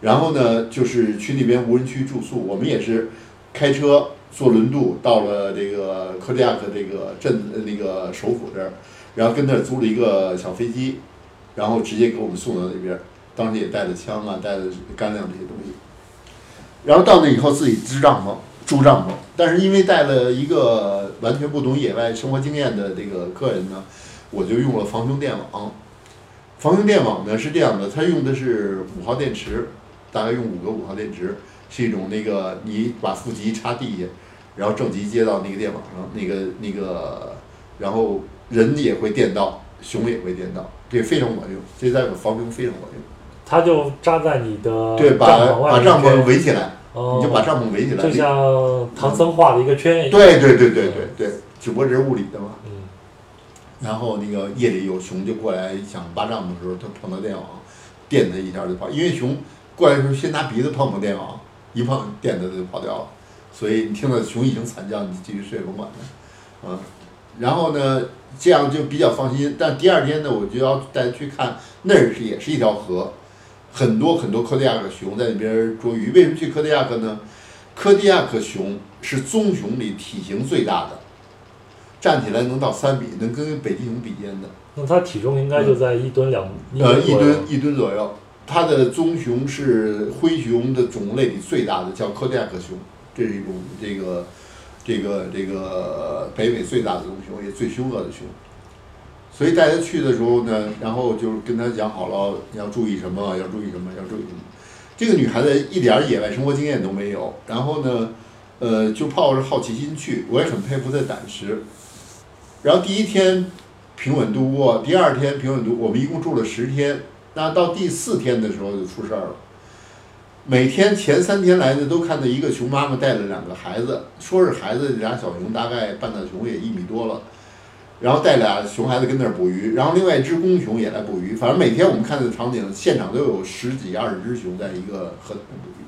Speaker 2: 然后呢，就是去那边无人区住宿，我们也是开车坐轮渡到了这个科迪亚克这个镇呃那个首府这儿，然后跟那儿租了一个小飞机，然后直接给我们送到那边。当时也带了枪啊，带了干粮这些东西。然后到那以后自己支帐篷，住帐篷。但是因为带了一个完全不懂野外生活经验的这个客人呢，我就用了防熊电网。防熊电网呢是这样的，它用的是五号电池，大概用五个五号电池，是一种那个你把负极插地下，然后正极接到那个电网上，那个那个，然后人也会电到，熊也会电到，这非常管用，这在防熊非常管用。
Speaker 1: 它就扎在你的
Speaker 2: 对，把把帐篷围起来，
Speaker 1: 哦
Speaker 2: 你就把帐篷围起来。
Speaker 1: 就像唐僧画的一个圈一样。
Speaker 2: 对对对对对对，只不过这是物理的嘛。然后那个夜里有熊就过来想扒帐篷的时候，它碰到电网，电它一下就跑。因为熊过来的时候先拿鼻子碰碰电网，一碰电它就跑掉了。所以你听到熊已经惨叫，你继续睡甭管它，嗯。然后呢，这样就比较放心。但第二天呢，我就要带它去看，那儿是也是一条河，很多很多科迪亚克熊在那边捉鱼。为什么去科迪亚克呢？科迪亚克熊是棕熊里体型最大的，站起来能到三米，能跟北极熊比肩的。
Speaker 1: 那它体重应该就在一吨两
Speaker 2: 呃，一吨一吨左右。它的棕熊是灰熊的种类里最大的，叫科迪亚克熊，这是一种这个这个这个北美最大的棕熊，也最凶恶的熊。所以带他去的时候呢，然后就是跟他讲好了要注意什么，要注意什么，要注意什么。这个女孩子一点儿野外生活经验都没有，然后呢，呃，就抱着好奇心去，我也很佩服她的胆识。然后第一天平稳度过，第二天平稳度，我们一共住了十天。那到第四天的时候就出事儿了。每天前三天来的都看到一个熊妈妈带了两个孩子，说是孩子，俩小熊大概半大熊也一米多了，然后带俩熊孩子跟那儿捕鱼，然后另外一只公熊也来捕鱼。反正每天我们看的场景，现场都有十几二十只熊在一个河里捕鱼。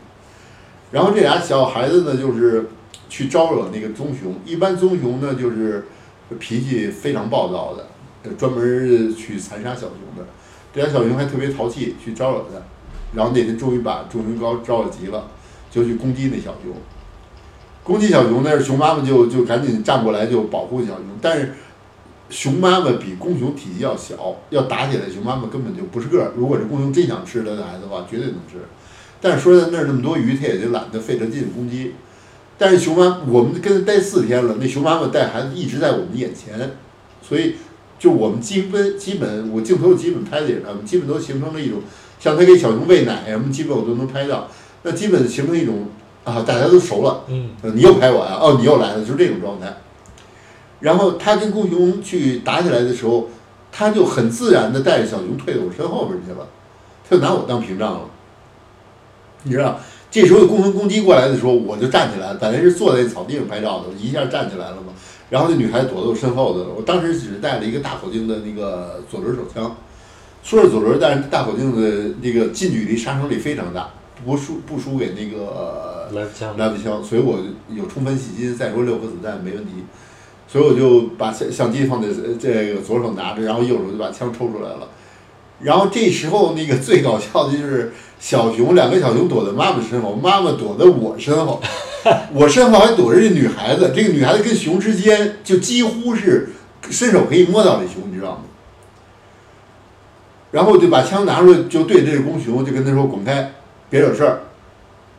Speaker 2: 然后这俩小孩子呢，就是去招惹那个棕熊。一般棕熊呢，就是脾气非常暴躁的，专门去残杀小熊的。这俩小熊还特别淘气，去招惹它。然后那天终于把众熊高招惹急了，就去攻击那小熊。攻击小熊，那是熊妈妈就就赶紧站过来就保护小熊，但是熊妈妈比公熊体积要小，要打起来，熊妈妈根本就不是个儿。如果是公熊真想吃它的孩子的话，绝对能吃。但是说在那儿那么多鱼，它也就懒得费这劲攻击。但是熊妈，我们跟他待四天了，那熊妈妈带孩子一直在我们眼前，所以就我们基本基本我镜头基本拍的也是他们，基本都形成了一种像他给小熊喂奶什么，基本我都能拍到。那基本形成一种啊，大家都熟了。
Speaker 1: 嗯，
Speaker 2: 呃你又拍我呀？哦，你又来了，就是这种状态。然后他跟公熊去打起来的时候，他就很自然的带着小熊退到我身后边去了，他就拿我当屏障了。你知道，这时候公熊攻击过来的时候，我就站起来了，本来是坐在草地上拍照的，一下站起来了嘛。然后那女孩子躲在我身后的，我当时只是带了一个大口径的那个左轮手枪，说是左轮，但是大口径的那个近距离杀伤力非常大，不输不输给那个
Speaker 1: 来枪，
Speaker 2: 来福枪，所以我有充分信心，再说六颗子弹没问题，所以我就把相相机放在呃这个左手拿着，然后右手就把枪抽出来了。然后这时候那个最搞笑的就是小熊，两个小熊躲在妈妈身后，妈妈躲在我身后，*laughs* 我身后还躲着这女孩子，这个女孩子跟熊之间就几乎是伸手可以摸到这熊，你知道吗？然后就把枪拿出来，就对着这个公熊，就跟他说滚开，别惹事儿。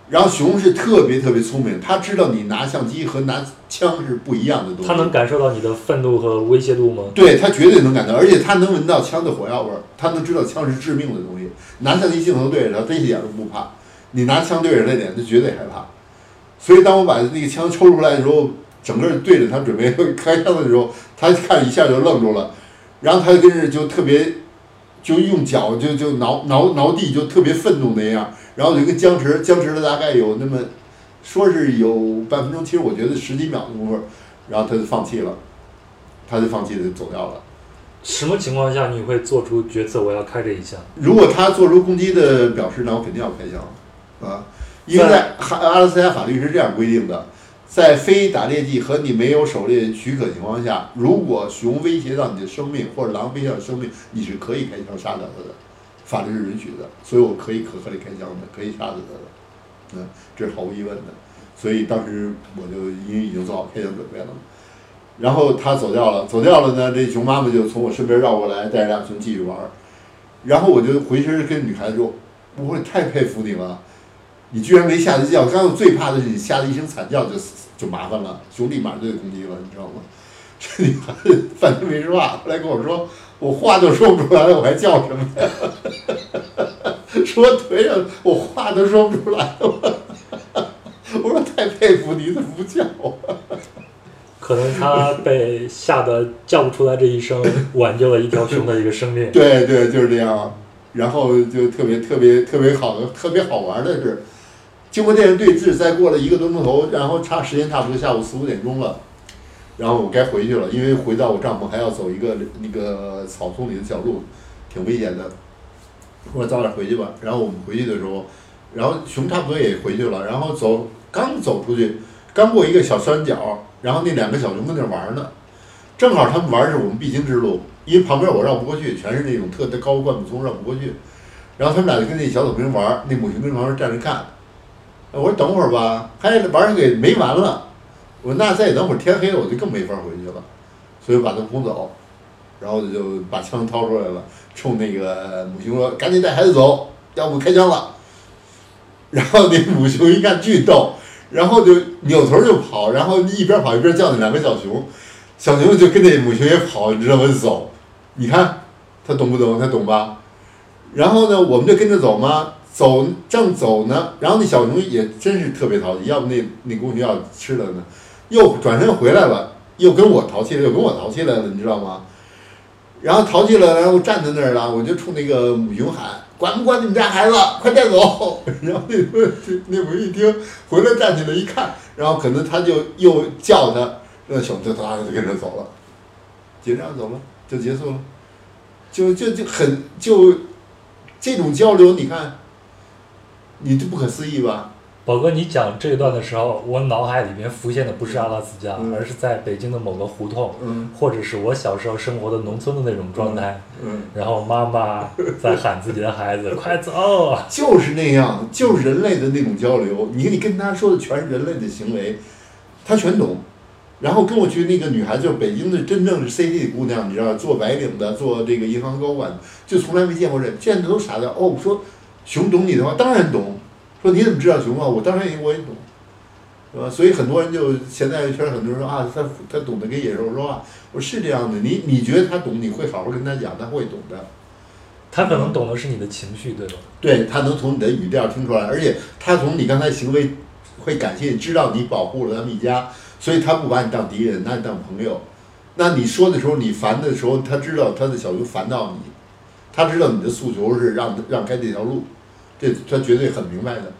Speaker 2: 然后熊是特别特别聪明，他知道你拿相机和拿枪是不一样的东西。
Speaker 1: 他能感受到你的愤怒和威胁度吗？
Speaker 2: 对他绝对能感到，而且他能闻到枪的火药味儿，他能知道枪是致命的东西。拿相机镜头对着他，他一点都不怕。你拿枪对着他脸，他绝对害怕。所以当我把那个枪抽出来的时候，整个对着他准备开枪的时候，他看一下就愣住了，然后他就跟着就特别，就用脚就就挠挠挠地，就特别愤怒那样。然后就跟僵持，僵持了大概有那么，说是有半分钟，其实我觉得十几秒的功夫，然后他就放弃了，他就放弃就走掉了。
Speaker 1: 什么情况下你会做出决策？我要开这一枪？
Speaker 2: 如果他做出攻击的表示，那我肯定要开枪，啊，因为在哈阿拉斯加法律是这样规定的，在非打猎季和你没有狩猎许可情况下，如果熊威胁到你的生命或者狼威胁到生命，你是可以开枪杀掉它的，法律是允许的，所以我可以可合理开枪的，可以杀死他的，嗯，这是毫无疑问的。所以当时我就因为已经做好开枪准备了嘛，然后他走掉了，走掉了呢，这熊妈妈就从我身边绕过来，带着俩熊继续玩，然后我就回身跟女孩子说：“我太佩服你了，你居然没吓一跳。刚刚最怕的是你吓了一声惨叫就就麻烦了，熊立马就得攻击了，你知道吗？”这女孩子半天没说话，后来跟我说：“我话都说不出来了，我还叫什么呀？” *laughs* 说腿上我话都说不出来了，我说太佩服你，怎么不叫啊？*laughs*
Speaker 1: 可能他被吓得叫不出来这一声，挽救了一条 *laughs* 熊的一个生命。
Speaker 2: 对对，就是这样。然后就特别特别特别好的、特别好玩的是，经过电视对峙，再过了一个多钟头，然后差时间差不多下午四五点钟了，然后我该回去了，因为回到我帐篷还要走一个那个草丛里的小路，挺危险的。我说早点回去吧。然后我们回去的时候，然后熊差不多也回去了，然后走刚走出去，刚过一个小山脚，然后那两个小熊跟那玩呢，正好他们玩是我们必经之路，因为旁边我绕不过去，全是那种特别高灌木丛，绕不过去。然后他们俩就跟那小草坪玩，那母熊跟旁边站着看。我说等会儿吧，还玩儿给没完了。我说那再等会儿天黑了，我就更没法回去了，所以把他轰走，然后就把枪掏出来了，冲那个母熊说：“赶紧带孩子走，要不开枪了。”然后那母熊一看巨逗，然后就扭头就跑，然后一边跑一边叫那两个小熊，小熊就跟那母熊也跑，你知道吗？走，你看他懂不懂？他懂吧？然后呢，我们就跟着走嘛，走正走呢，然后那小熊也真是特别淘气，要不那那公熊要吃了呢，又转身回来了，又跟我淘气了，又跟我淘气来了，你知道吗？然后淘气了，然后站在那儿了，我就冲那个母熊喊：“管不管你们家孩子？快带走！” *laughs* 然后那那那母熊一听，回来站起来一看，然后可能他就又叫他，那小熊就哒就跟着走了，紧张走了，就结束了，就就就很就这种交流，你看，你这不可思议吧？
Speaker 1: 宝哥，你讲这一段的时候，我脑海里面浮现的不是阿拉斯加，
Speaker 2: 嗯
Speaker 1: 而是在北京的某个胡同，
Speaker 2: 嗯
Speaker 1: 或者是我小时候生活的农村的那种状态。
Speaker 2: 嗯，
Speaker 1: 然后妈妈在喊自己的孩子：“ *laughs* 快走
Speaker 2: 就是那样，就是人类的那种交流。你你跟他说的全是人类的行为，他全懂。然后跟我去那个女孩子，就是北京的真正的 CT 姑娘，你知道，做白领的，做这个银行高管，就从来没见过人，见的都傻掉。哦，我说熊懂你的话，当然懂。说你怎么知道熊啊？我当然也我也懂，是吧？所以很多人就现在圈很多人说啊，他他懂得跟野兽说话。我是这样的，你你觉得他懂，你会好好跟他讲，他会懂的。！”
Speaker 1: 他可能懂的是你的情绪，对吧？
Speaker 2: 对他能从你的语调听出来，而且他从你刚才行为会感谢你，知道你保护了他们一家，所以他不把你当敌人，拿你当朋友。那你说的时候，你烦的时候，他知道他的小熊烦到你，他知道你的诉求是让让开这条路，这他绝对很明白的。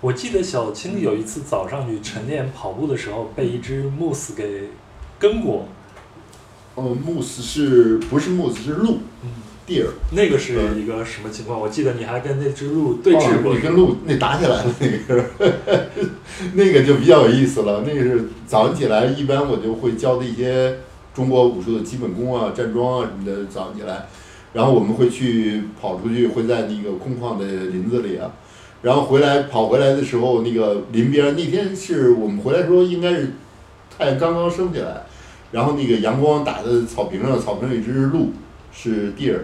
Speaker 1: 我记得小青有一次早上去晨练跑步的时候，被一只 moose 给跟过。
Speaker 2: 哦，慕斯是不是 moose 是鹿
Speaker 1: 嗯
Speaker 2: ，deer？
Speaker 1: 那个是一个什么情况？我记得你还跟那只鹿对峙过。
Speaker 2: 哦你跟鹿那打起来了那个，*laughs* 那个就比较有意思了。那个是早上起来，一般我就会教的一些中国武术的基本功啊、站桩啊什么的。早上起来，然后我们会去跑出去，会在那个空旷的林子里啊，然后回来跑回来的时候，那个林边那天是我们回来的时候，应该是太阳刚刚升起来，然后那个阳光打在草坪上，草坪上有一只鹿，是 deer。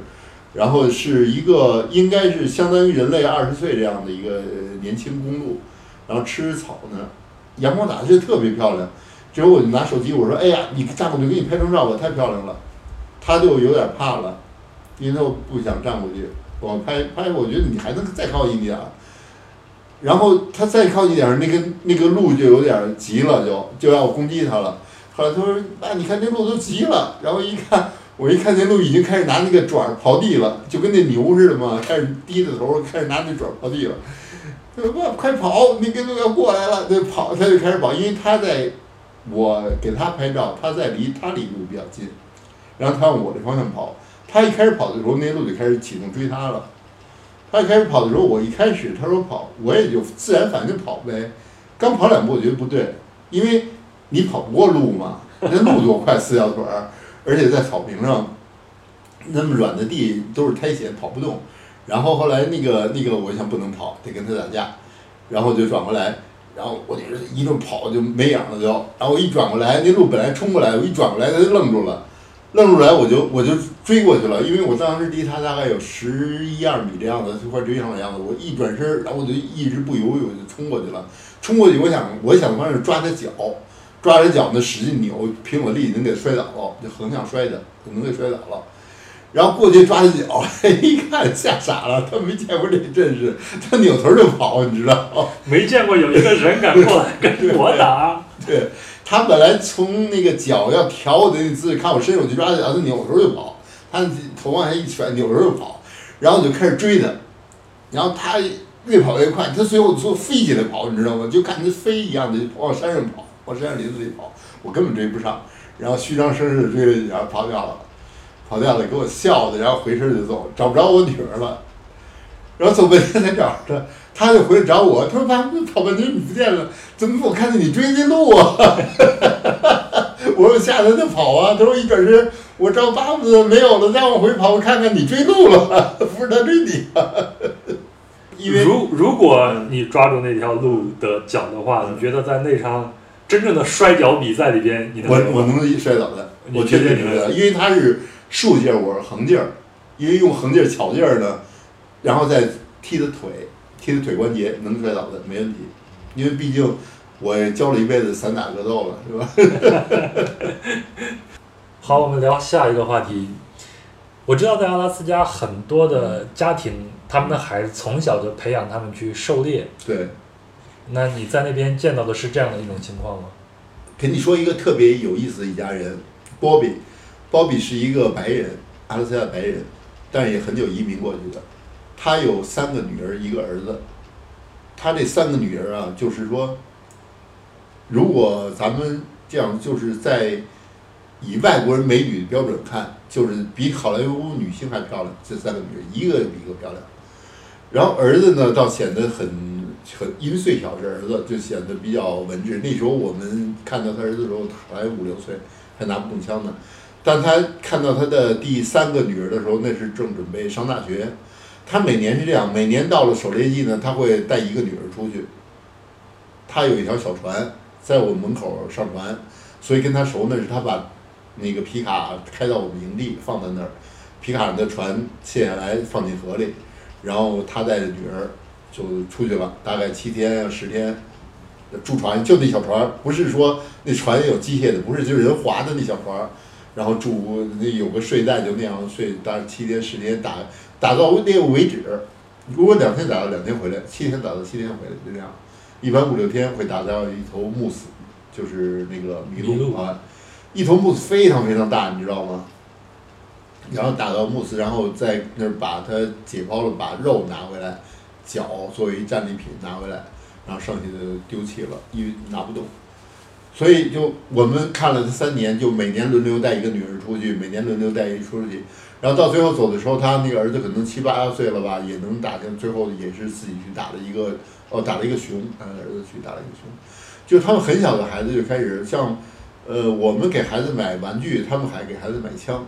Speaker 2: 然后是一个应该是相当于人类二十岁这样的一个年轻公鹿，然后吃草呢，阳光打的就特别漂亮。之后我就拿手机我说：“哎呀，你站过去给你拍张照吧，太漂亮了。”他就有点怕了，因为他不想站过去。我拍拍，我觉得你还能再靠近点儿。然后他再靠近点儿，那个那个鹿就有点急了，就就要攻击他了。后来他说：“爸，你看这鹿都急了。”然后一看。我一看那鹿已经开始拿那个爪刨地了，就跟那牛似的嘛，开始低着头，开始拿那爪刨地了。他说：“爸，快跑！那个鹿要过来了，就跑，他就开始跑，因为他在，我给他拍照，他在离他离鹿比较近，然后他往我这方向跑。他一开始跑的时候，那鹿就开始启动追他了。他一开始跑的时候，我一开始他说跑，我也就自然反应跑呗。刚跑两步，我觉得不对，因为你跑不过鹿嘛，*laughs* 那鹿多快，四条腿儿。而且在草坪上，那么软的地都是苔藓，跑不动。然后后来那个那个，我想不能跑，得跟他打架，然后就转过来，然后我就是一顿跑就没影了就。然后我一转过来，那鹿本来冲过来，我一转过来它就愣住了，愣住来我就我就追过去了，因为我当时离他大概有十一二米这样子，就快追上的样子。我一转身，然后我就一直不犹豫，我就冲过去了。冲过去，我想我想方式抓他脚。抓着脚呢，使劲扭，凭我力能给摔倒了，就横向摔的，可能给摔倒了。然后过去抓他脚，*laughs* 一看吓傻了，他没见过这阵势，他扭头就跑，你知道吗？
Speaker 1: 没见过有一个人敢过来跟我打。*laughs*
Speaker 2: 对他本来从那个脚要调我的那姿势，看我伸手去抓脚，他扭头就跑，他头往下一甩，扭头就跑，然后我就开始追他，然后他越跑越快，他随后就飞起来跑，你知道吗？就看他飞一样的就往山上跑。往山上林子里跑，我根本追不上，然后虚张声势追了几下，跑掉了，跑掉了，给我笑的，然后回身就走，找不着我女儿了，然后走半天才找着，她就回来找我，他说爸，跑半天你不见了，怎么我看见你追那鹿啊？*laughs* 我说吓得他跑啊，他说一转身，我找爸爸没有了，再往回跑，我看看你追鹿了，*laughs* 不是他追你啊。*laughs* 因为
Speaker 1: 如如果你抓住那条鹿的脚的话，你觉得在那场真正的摔跤比赛里边，你能
Speaker 2: 我我能摔倒的，我绝对
Speaker 1: 确定
Speaker 2: 摔倒，因为他是竖劲儿，我是横劲儿，因为用横劲儿巧劲儿呢，然后再踢的腿，踢的腿关节能摔倒的，没问题，因为毕竟我教了一辈子散打格斗了，是吧？*laughs*
Speaker 1: 好，我们聊下一个话题。我知道在阿拉斯加很多的家庭，他们的孩子从小就培养他们去狩猎。
Speaker 2: 对，
Speaker 1: 那你在那边见到的是这样的一种情况吗？
Speaker 2: 给你说一个特别有意思的一家人，Bobby，Bobby 是一个白人，阿拉斯加白人，但也很久移民过去的。他有三个女儿，一个儿子。他这三个女儿啊，就是说，如果咱们这样，就是在以外国人美女的标准看，就是比好莱坞女星还漂亮。这三个女人，一个比一个漂亮。然后儿子呢，倒显得很很因为岁小是儿子，就显得比较文质。那时候我们看到他儿子的时候，才五六岁，还拿不动枪呢。但他看到他的第三个女儿的时候，那是正准备上大学。他每年是这样，每年到了狩猎季呢，他会带一个女儿出去。他有一条小船，在我们门口上船，所以跟他熟呢，是他把那个皮卡开到我们营地，放在那儿，皮卡上的船卸下来放进河里，然后他带着女儿就出去了，大概七天十天，住船就那小船，不是说那船有机械的，不是就是人划的那小船，然后住那有个睡袋就那样睡，大概七天十天打打到猎物为止，如果两天打到两天回来，七天打到七天回来就这样。一般五六天会打到一头木死，就是那个麋鹿啊，一头木死非常非常大，你知道吗？然后打到木死，然后在那儿把它解剖了，把肉拿回来，脚作为战利品拿回来，然后剩下的丢弃了，因为拿不动。所以就我们看了他三年，就每年轮流带一个女人出去，每年轮流带一出去，然后到最后走的时候，他那个儿子可能七八岁了吧，也能打进，最后也是自己去打了一个。哦，打了一个熊，他的儿子去打了一个熊，就他们很小的孩子就开始像，呃，我们给孩子买玩具，他们还给孩子买枪，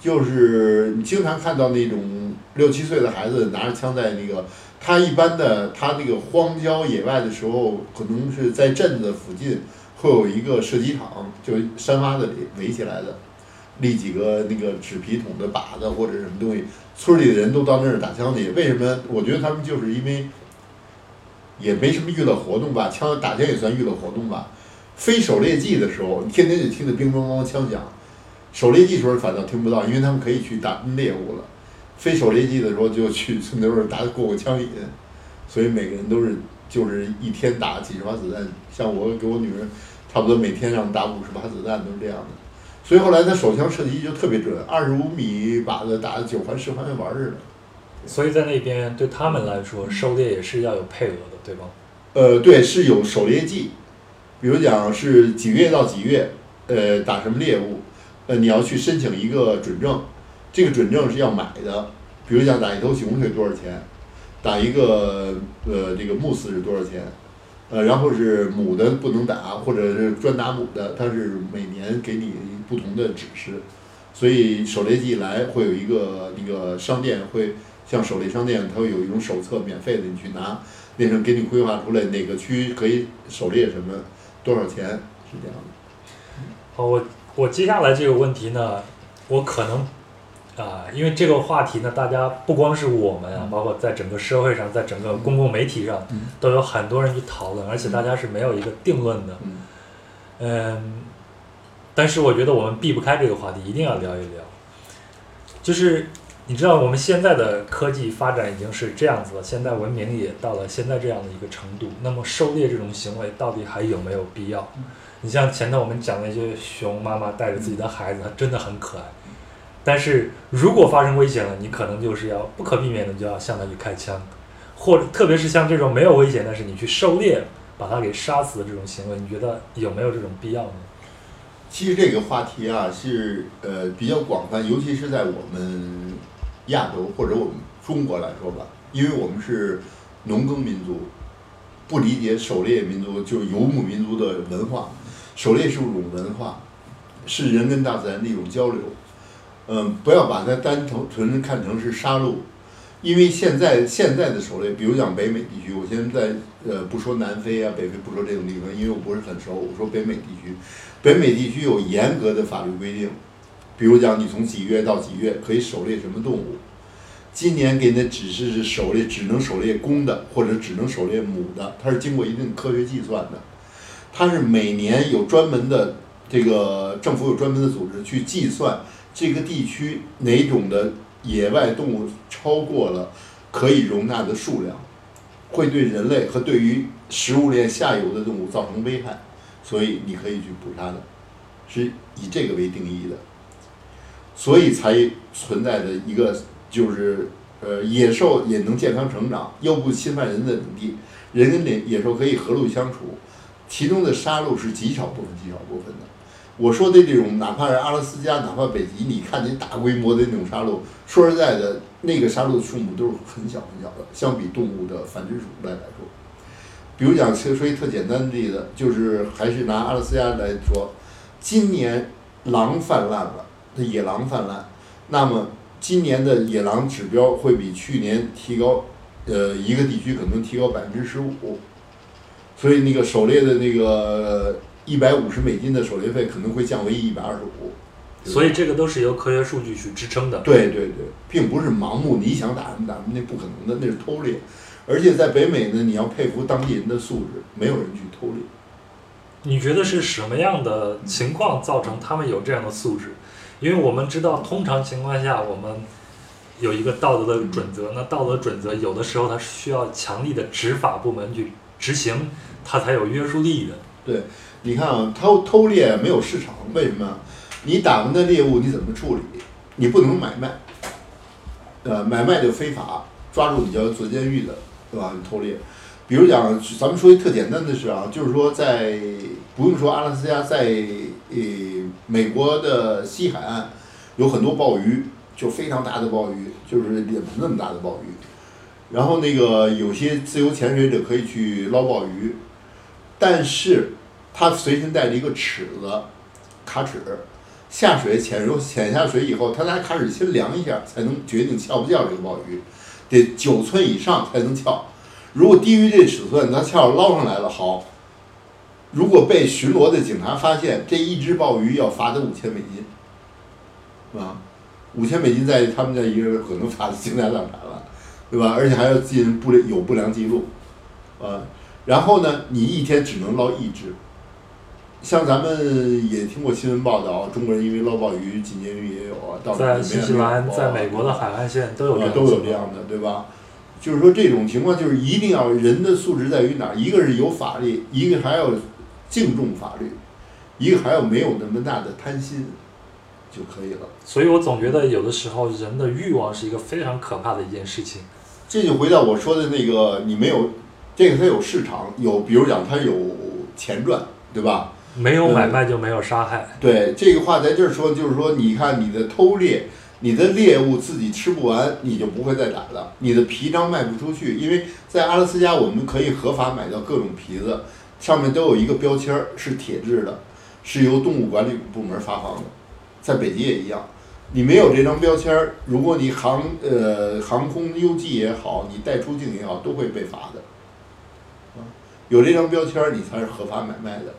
Speaker 2: 就是你经常看到那种六七岁的孩子拿着枪在那个，他一般的他那个荒郊野外的时候，可能是在镇子附近会有一个射击场，就山洼子里围起来的，立几个那个纸皮桶的靶子或者什么东西，村里的人都到那儿打枪去。为什么？我觉得他们就是因为。也没什么娱乐活动吧，枪打枪也算娱乐活动吧。非狩猎季的时候，你天天就听着乒乒乓乓枪响。狩猎季时候反倒听不到，因为他们可以去打猎物了。非狩猎季的时候就去村头儿打过过枪瘾，所以每个人都是就是一天打几十发子弹。像我给我女儿，差不多每天让打五十发子弹都是这样的。所以后来他手枪射击就特别准，二十五米靶子打九环十环跟玩儿似的。
Speaker 1: 所以在那边对他们来说，狩猎也是要有配额的。对吗？
Speaker 2: 呃，对，是有狩猎季，比如讲是几月到几月，呃，打什么猎物，呃，你要去申请一个准证，这个准证是要买的。比如讲打一头熊是多少钱，打一个呃这个木死是多少钱，呃，然后是母的不能打，或者是专打母的，它是每年给你不同的指示。所以狩猎季来会有一个那个商店会像狩猎商店，它会有一种手册免费的，你去拿。变成给你规划出来哪个区可以狩猎什么，多少钱是这样的。
Speaker 1: 好，我我接下来这个问题呢，我可能啊，因为这个话题呢，大家不光是我们啊，包括在整个社会上，在整个公共媒体上，都有很多人去讨论，而且大家是没有一个定论的。嗯，但是我觉得我们避不开这个话题，一定要聊一聊，就是。你知道我们现在的科技发展已经是这样子了，现在文明也到了现在这样的一个程度。那么狩猎这种行为到底还有没有必要？你像前头我们讲那些熊妈妈带着自己的孩子，它真的很可爱。但是如果发生危险了，你可能就是要不可避免的就要向它去开枪，或者特别是像这种没有危险，但是你去狩猎把它给杀死的这种行为，你觉得有没有这种必要呢？
Speaker 2: 其实这个话题啊是呃比较广泛，尤其是在我们。亚洲或者我们中国来说吧，因为我们是农耕民族，不理解狩猎民族就是游牧民族的文化。狩猎是一种文化，是人跟大自然的一种交流。嗯，不要把它单纯纯看成是杀戮，因为现在现在的狩猎，比如讲北美地区，我现在呃不说南非啊、北非，不说这种地方，因为我不是很熟。我说北美地区，北美地区有严格的法律规定。比如讲，你从几月到几月可以狩猎什么动物？今年给你的指示是狩猎只能狩猎公的，或者只能狩猎母的，它是经过一定科学计算的。它是每年有专门的这个政府有专门的组织去计算这个地区哪种的野外动物超过了可以容纳的数量，会对人类和对于食物链下游的动物造成危害，所以你可以去捕杀的，是以这个为定义的。所以才存在的一个就是，呃，野兽也能健康成长，又不侵犯人的领地，人跟野野兽可以和睦相处。其中的杀戮是极少部分、极少部分的。我说的这种，哪怕是阿拉斯加，哪怕北极，你看见大规模的那种杀戮，说实在的，那个杀戮的数目都是很小很小的，相比动物的繁殖数来来说。比如讲，说说一特简单的例子，就是还是拿阿拉斯加来说，今年狼泛滥了，那野狼泛滥，那么今年的野狼指标会比去年提高，呃，一个地区可能提高百分之十五，所以那个狩猎的那个一百五十美金的手续费可能会降为一百二十五。
Speaker 1: 所以这个都是由科学数据去支撑的。
Speaker 2: 对对对，并不是盲目，你想打什么打什么，那不可能的，那是偷猎。而且在北美呢，你要佩服当地人的素质，没有人去偷猎。
Speaker 1: 你觉得是什么样的情况造成他们有这样的素质？因为我们知道，通常情况下，我们有一个道德的准则，那道德准则有的时候它是需要强力的执法部门去执行，它才有约束力的。
Speaker 2: 对，你看啊，偷偷猎没有市场，为什么？你打完的猎物你怎么处理？你不能买卖，呃，买卖就非法，抓住你就要坐监狱的，对吧？你偷猎，比如讲，咱们说一特简单的事啊，就是说在不用说阿拉斯加，在呃美国的西海岸有很多鲍鱼，就非常大的鲍鱼，就是脸盆那么大的鲍鱼，然后那个有些自由潜水者可以去捞鲍鱼，但是他随身带着一个尺子，卡尺。下水潜入潜下水以后，他拿卡尺先量一下，才能决定撬不撬这个鲍鱼，得九寸以上才能撬。如果低于这尺寸，他撬捞上来了好。如果被巡逻的警察发现，这一只鲍鱼要罚他五千美金，啊？五千美金在他们那一个人可能罚的倾家荡产了，对吧？而且还要进不良有不良记录，啊，然后呢，你一天只能捞一只。像咱们也听过新闻报道，中国人因为捞鲍鱼进监狱也有啊。
Speaker 1: 在新西兰，在美国的海岸线都有
Speaker 2: 都有这样的，对吧？就是说这种情况，就是一定要人的素质在于哪儿？一个是有法律，一个还要敬重法律，一个还要没有那么大的贪心就可以了。
Speaker 1: 所以我总觉得有的时候人的欲望是一个非常可怕的一件事情。
Speaker 2: 这就回到我说的那个，你没有这个，它有市场，有比如讲它有钱赚，对吧？
Speaker 1: 没有买卖就没有杀害。
Speaker 2: 对这个话在这儿说，就是说，你看你的偷猎，你的猎物自己吃不完，你就不会再打了。你的皮张卖不出去，因为在阿拉斯加我们可以合法买到各种皮子，上面都有一个标签儿，是铁质的，是由动物管理部门发放的。在北极也一样，你没有这张标签儿，如果你航呃航空邮寄也好，你带出境也好，都会被罚的。有这张标签儿，你才是合法买卖的。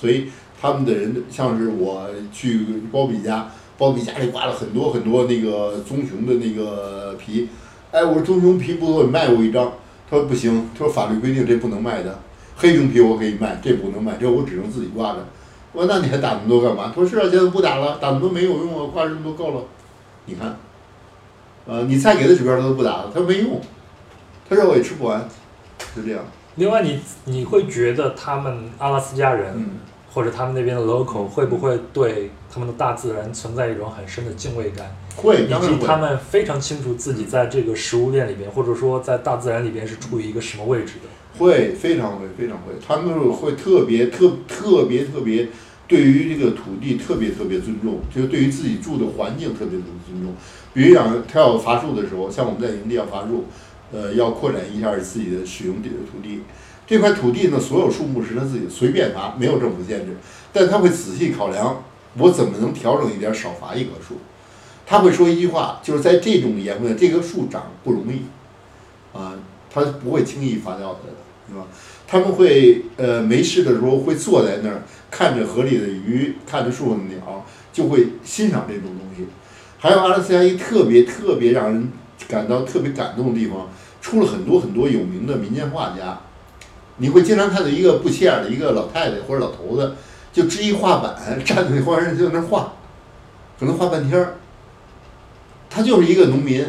Speaker 2: 所以他们的人像是我去包比家，包比家里挂了很多很多那个棕熊的那个皮，哎，我说棕熊皮不错，你卖我一张。他说不行，他说法律规定这不能卖的。黑熊皮我可以卖，这不能卖，这我只能自己挂着。我说那你还打那么多干嘛？他说是啊，现在不打了，打那么多没有用啊，挂这么多够了。你看，呃，你再给他指标他都不打了，他说没用，他说我也吃不完，就这样。
Speaker 1: 另外，你你会觉得他们阿拉斯加人？或者他们那边的 local 会不会对他们的大自然存在一种很深的敬畏感？
Speaker 2: 会，
Speaker 1: 以及他们非常清楚自己在这个食物链里边，或者说在大自然里边是处于一个什么位置的？
Speaker 2: 会，非常会，非常会。他们会特别特特别特别对于这个土地特别特别尊重，就是对于自己住的环境特别特别尊重。比如讲，他要伐树的时候，像我们在营地要伐树，呃，要扩展一下自己的使用地的土地。这块土地呢，所有树木是他自己随便伐，没有政府限制，但他会仔细考量，我怎么能调整一点，少伐一棵树。他会说一句话，就是在这种盐分，这棵树长不容易，啊，他不会轻易伐掉它的，对吧？他们会呃没事的时候会坐在那儿，看着河里的鱼，看着树上的鸟，就会欣赏这种东西。还有阿拉斯加一特别特别让人感到特别感动的地方，出了很多很多有名的民间画家。你会经常看到一个不起眼的一个老太太或者老头子，就支一画板 *laughs* 站在那花上就在那画，可能画半天儿。他就是一个农民，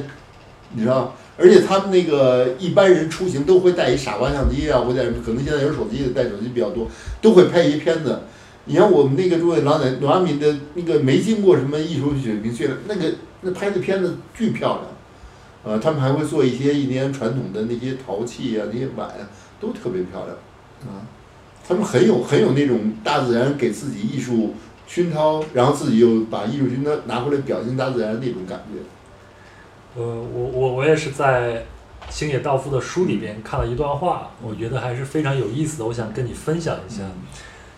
Speaker 2: 你知道，而且他们那个一般人出行都会带一傻瓜相机啊，或者可能现在有手机的带手机比较多，都会拍一些片子。你像我们那个诸位老奶老阿敏的那个没经过什么艺术水平训练，那个那拍的片子巨漂亮。呃，他们还会做一些一年传统的那些陶器啊，那些碗啊。都特别漂亮，啊，他们很有很有那种大自然给自己艺术熏陶，然后自己又把艺术熏陶拿回来表现大自然那种感觉。
Speaker 1: 呃，我我我也是在星野道夫的书里边看了一段话，我觉得还是非常有意思的，我想跟你分享一下。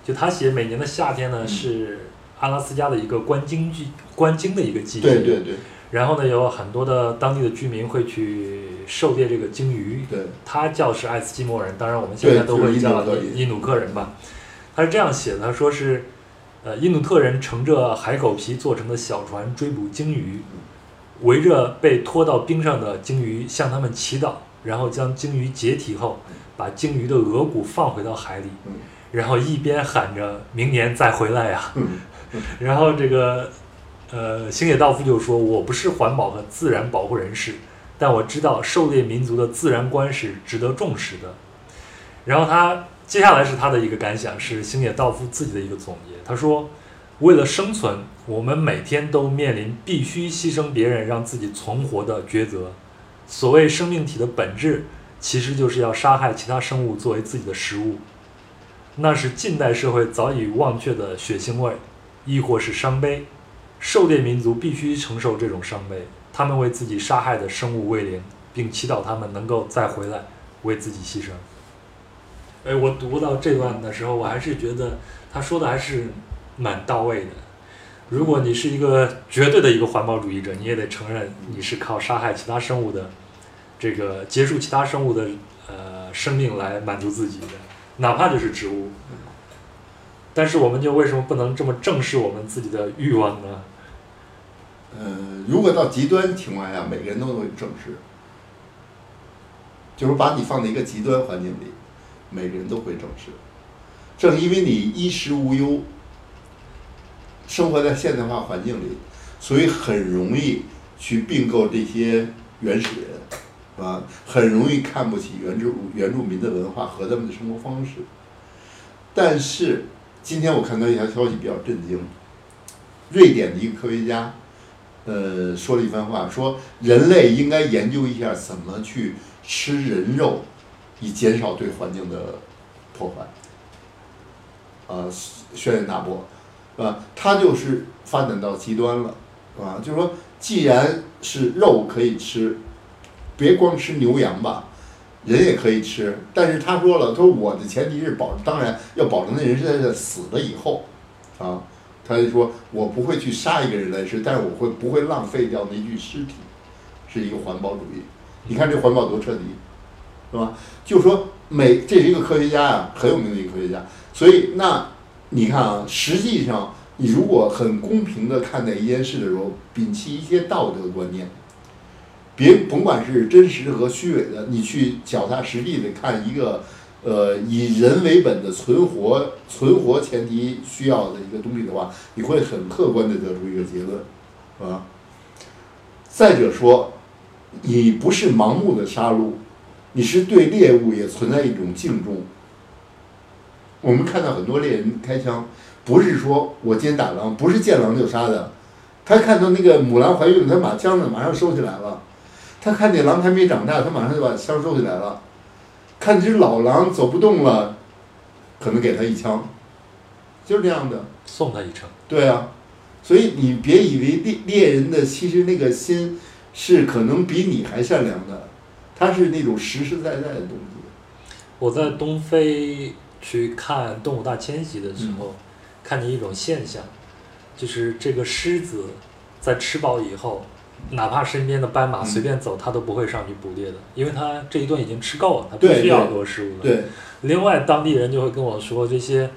Speaker 1: 就他写每年的夏天呢
Speaker 2: 嗯。
Speaker 1: 是阿拉斯加的一个观鲸季观鲸的一个季节，
Speaker 2: 对对对。
Speaker 1: 然后呢有很多的当地的居民会去狩猎这个鲸鱼，
Speaker 2: 对，
Speaker 1: 他叫是爱斯基摩人，当然我们现在都会叫
Speaker 2: 印
Speaker 1: 印努克人。吧。他是这样写的，他说是，呃，印度特人乘着海狗皮做成的小船追捕鲸鱼，围着被拖到冰上的鲸鱼向他们祈祷，然后将鲸鱼解体后，把鲸鱼的额骨放回到海里，
Speaker 2: 嗯。
Speaker 1: 然后一边喊着明年再回来呀、
Speaker 2: 嗯。*laughs*
Speaker 1: 然后这个，呃，星野道夫就说：“我不是环保和自然保护人士，但我知道狩猎民族的自然观是值得重视的。”然后他接下来是他的一个感想，是星野道夫自己的一个总结。他说：“为了生存，我们每天都面临必须牺牲别人让自己存活的抉择。所谓生命体的本质，其实就是要杀害其他生物作为自己的食物。那是近代社会早已忘却的血腥味。”亦或是伤悲，狩猎民族必须承受这种伤悲。他们为自己杀害的生物慰灵，并祈祷他们能够再回来，为自己牺牲。哎，我读到这段的时候，我还是觉得他说的还是蛮到位的。如果你是一个绝对的一个环保主义者，你也得承认你是靠杀害其他生物的这个结束其他生物的呃生命来满足自己的，哪怕就是植物。但是我们就为什么不能这么正视我们自己的欲望呢？
Speaker 2: 呃，如果到极端情况下，每个人都会正视，就是把你放在一个极端环境里，每个人都会正视。正因为你衣食无忧，生活在现代化环境里，所以很容易去并购这些原始人，是吧？很容易看不起原住原住民的文化和他们的生活方式。但是今天我看到一条消息比较震惊，瑞典的一个科学家，呃，说了一番话，说人类应该研究一下怎么去吃人肉，以减少对环境的破坏。呃，轩辕大波，是吧？他就是发展到极端了，是吧？就是说，既然是肉可以吃，别光吃牛羊吧，人也可以吃。但是他说了，他说我的前提是保，当然要保证那人是在死了以后，啊，他就说我不会去杀一个人来吃，但是我会不会浪费掉那具尸体，是一个环保主义。你看这环保多彻底，是吧？就说每这是一个科学家呀、很有名的一个科学家。所以那你看啊，实际上你如果很公平的看待一件事的时候，摒弃一些道德观念，别甭管是真实和虚伪的，你去脚踏实地的看一个呃以人为本的存活存活前提需要的一个东西的话，你会很客观的得出一个结论，啊。再者说，你不是盲目的杀戮，你是对猎物也存在一种敬重。我们看到很多猎人开枪，不是说我今天打狼，不是见狼就杀的，他看到那个母狼怀孕了，他把枪呢马上收起来了，他看见狼还没长大，他马上就把枪收起来了，看这只老狼走不动了，可能给他一枪，就是这样的。
Speaker 1: 送他一程。
Speaker 2: 对啊，所以你别以为猎猎人的其实那个心是可能比你还善良的，他是那种实实在在的东西。
Speaker 1: 我在东非去看《动物大迁徙》的时候，看见一种现象，就是这个狮子在吃饱以后，哪怕身边的斑马
Speaker 2: 嗯。
Speaker 1: 随便走，它都不会上去捕猎的，因为它这一顿已经吃够了，它不需要多食物了。
Speaker 2: 对，
Speaker 1: 另外，当地人就会跟我说，这些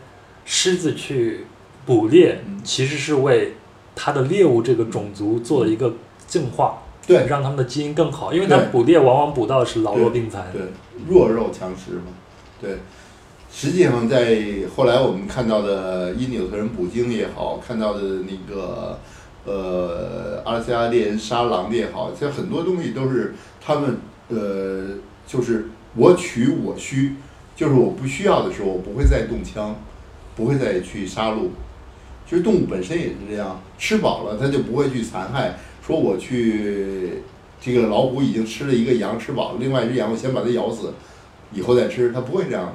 Speaker 1: 狮子去捕猎
Speaker 2: 嗯，
Speaker 1: 其实是为它的猎物这个种族做了一个净化，
Speaker 2: 对。
Speaker 1: 让他们的基因更好，因为它捕猎往往捕到的是老弱病残。
Speaker 2: 对，弱肉强食嘛，对。实际上，在后来我们看到的因纽特人捕鲸也好，看到的那个呃阿拉斯加猎人杀狼的也好，其实很多东西都是他们呃，就是我取我需，就是我不需要的时候，我不会再动枪，不会再去杀戮。其实动物本身也是这样，吃饱了它就不会去残害。说我去这个老虎已经吃了一个羊，吃饱了，另外一只羊我先把它咬死，以后再吃，它不会这样的。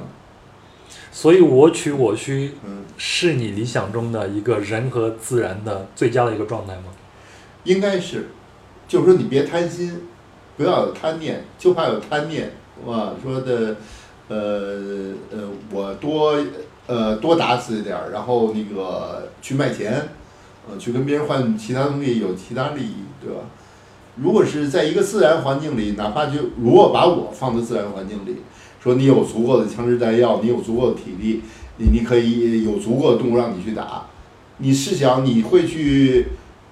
Speaker 1: 所以我取我需
Speaker 2: 嗯，
Speaker 1: 是你理想中的一个人和自然的最佳的一个状态吗？
Speaker 2: 应该是，就是说你别贪心，不要有贪念，就怕有贪念，哇，说的，呃呃，我多呃多打死一点儿，然后那个去卖钱，呃，去跟别人换其他东西，有其他利益，对吧？如果是在一个自然环境里，哪怕就如果把我放在自然环境里，说你有足够的枪支弹药，你有足够的体力，你你可以有足够的动物让你去打，你试想你会去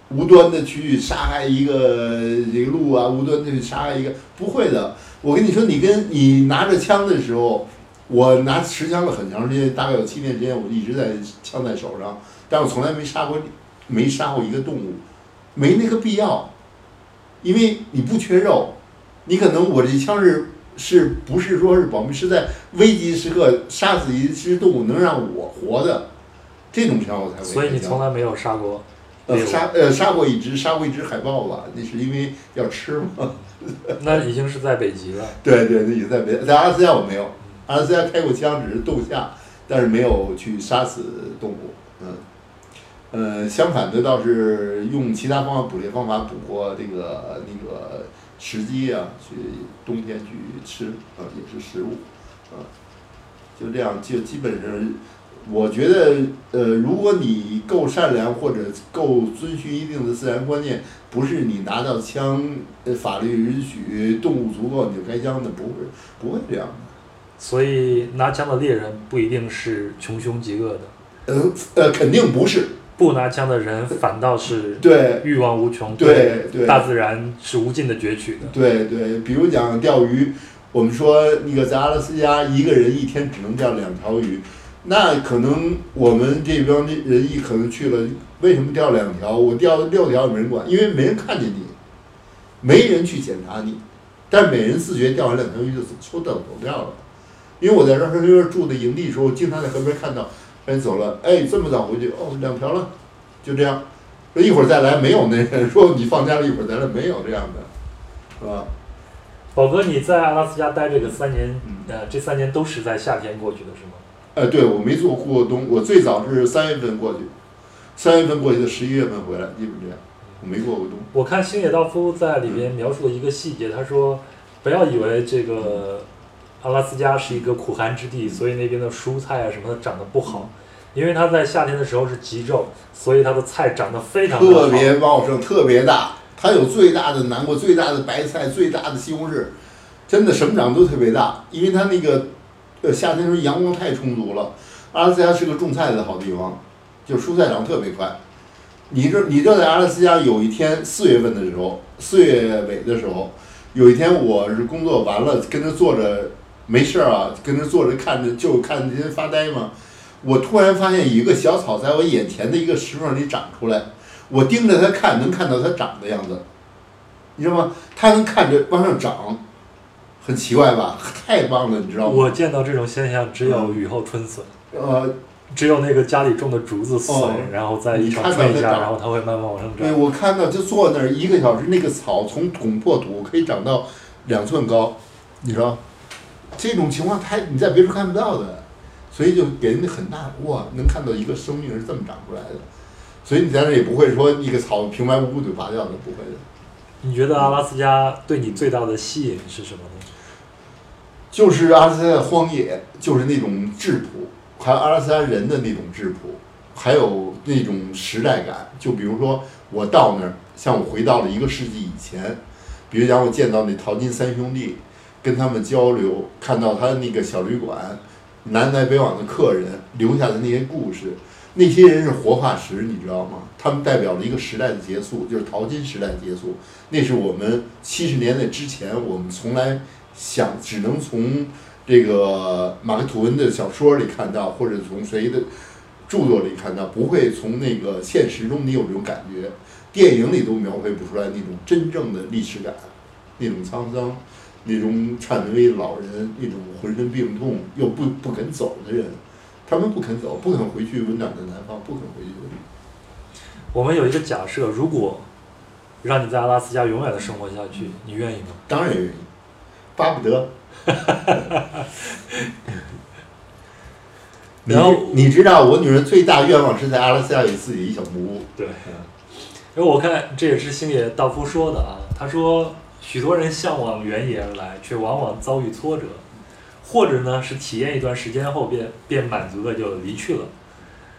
Speaker 2: 无端的去杀害一个这个鹿啊，无端的去杀害一个不会的。我跟你说，你跟你拿着枪的时候，我拿持枪了很长时间，大概有七年时间，我一直在枪在手上，但我从来没杀过没杀过一个动物，没那个必要。因为你不缺肉，你可能我这枪是是不是说是保密，是在危急时刻杀死一只动物能让我活的，这种枪我才会。
Speaker 1: 所以你从来没有杀过？
Speaker 2: 呃，杀呃杀过一只，杀过一只海豹吧，那是因为要吃嘛。*laughs*
Speaker 1: 那已经是在北极了。
Speaker 2: 对对，那已经在北，在阿拉斯加我没有，阿拉斯加开过枪，只是斗下，但是没有去杀死动物，嗯。呃，相反的倒是用其他方法捕猎方法捕获这个那个时鸡啊，去冬天去吃啊，也是食物，啊，就这样就基本上，我觉得呃，如果你够善良或者够遵循一定的自然观念，不是你拿到枪，呃，法律允许动物足够你就开枪的，不会不会这样的。
Speaker 1: 所以拿枪的猎人不一定是穷凶极恶的。
Speaker 2: 呃呃，肯定不是。
Speaker 1: 不拿枪的人反倒是
Speaker 2: 对
Speaker 1: 欲望无穷，
Speaker 2: 对对，
Speaker 1: 大自然是无尽的攫取的。
Speaker 2: 对对，比如讲钓鱼，我们说那个在阿拉斯加，一个人一天只能钓两条鱼，那可能我们这边的人一可能去了，为什么钓两条？我钓六条也没人管，因为没人看见你，没人去检查你，但每人自觉钓完两条鱼就抽掉走掉了。因为我在这儿这边住的营地的时候，经常在河边看到。人走了，哎，这么早回去？哦，两条了，就这样。说一会儿再来，没有那人说你放假了一会儿再来，没有这样的，是吧？
Speaker 1: 宝哥，你在阿拉斯加待这个三年，呃，这三年都是在夏天过去的是吗？
Speaker 2: 哎，对，我没做过冬，我最早是三月份过去，三月份过去的，十一月份回来，基本这样，我没过过冬。
Speaker 1: 我看星野道夫在里边描述了一个细节，他说，不要以为这个。阿拉斯加是一个苦寒之地，所以那边的蔬菜啊什么的长得不好，因为它在夏天的时候是极昼，所以它的菜长得非常
Speaker 2: 特别茂盛，特别大。它有最大的南瓜、最大的白菜、最大的西红柿，真的什么长都特别大。因为它那个呃夏天的时候阳光太充足了。阿拉斯加是个种菜的好地方，就蔬菜长特别快。你这你这在阿拉斯加有一天四月份的时候，四月尾的时候，有一天我是工作完了跟着坐着。没事儿啊，跟那坐着看着，就看这些发呆嘛。我突然发现一个小草在我眼前的一个石缝里长出来，我盯着它看，能看到它长的样子，你知道吗？它能看着往上长，很奇怪吧？太棒了，你知道吗？
Speaker 1: 我见到这种现象只有雨后春笋，
Speaker 2: 呃，
Speaker 1: 只有那个家里种的竹子笋，然后再一场春下，然后它会慢慢往上长。
Speaker 2: 对，我看到就坐那儿一个小时，那个草从捅破土可以长到两寸高，你说？这种情况太你在别处看不到的，所以就给人家很大哇，能看到一个生命是这么长出来的，所以你在那也不会说一个草平白无故就拔掉的，不会的。
Speaker 1: 你觉得阿拉斯加对你最大的吸引是什么呢？
Speaker 2: 就是阿拉斯加的荒野，就是那种质朴，还有阿拉斯加人的那种质朴，还有那种时代感。就比如说我到那儿，像我回到了一个世纪以前，比如讲我见到那淘金三兄弟。跟他们交流，看到他那个小旅馆，南来北往的客人留下的那些故事，那些人是活化石，你知道吗？他们代表了一个时代的结束，就是淘金时代的结束。那是我们七十年代之前，我们从来想只能从这个马克吐温的小说里看到，或者从谁的著作里看到，不会从那个现实中你有这种感觉，电影里都描绘不出来那种真正的历史感，那种沧桑。那种颤巍的老人，那种浑身病痛又不不肯走的人，他们不肯走，不肯回去温暖的南方，不肯回去。
Speaker 1: 我们有一个假设，如果让你在阿拉斯加永远的生活下去，你愿意吗？
Speaker 2: 当然愿意，巴不得。*laughs*
Speaker 1: 然后
Speaker 2: 你知道，我女人最大愿望是在阿拉斯加有自己一小木屋。
Speaker 1: 对。因为我看这也是星野道夫说的啊，他说。许多人向往原野而来，却往往遭遇挫折，或者呢是体验一段时间后便便满足的就离去了。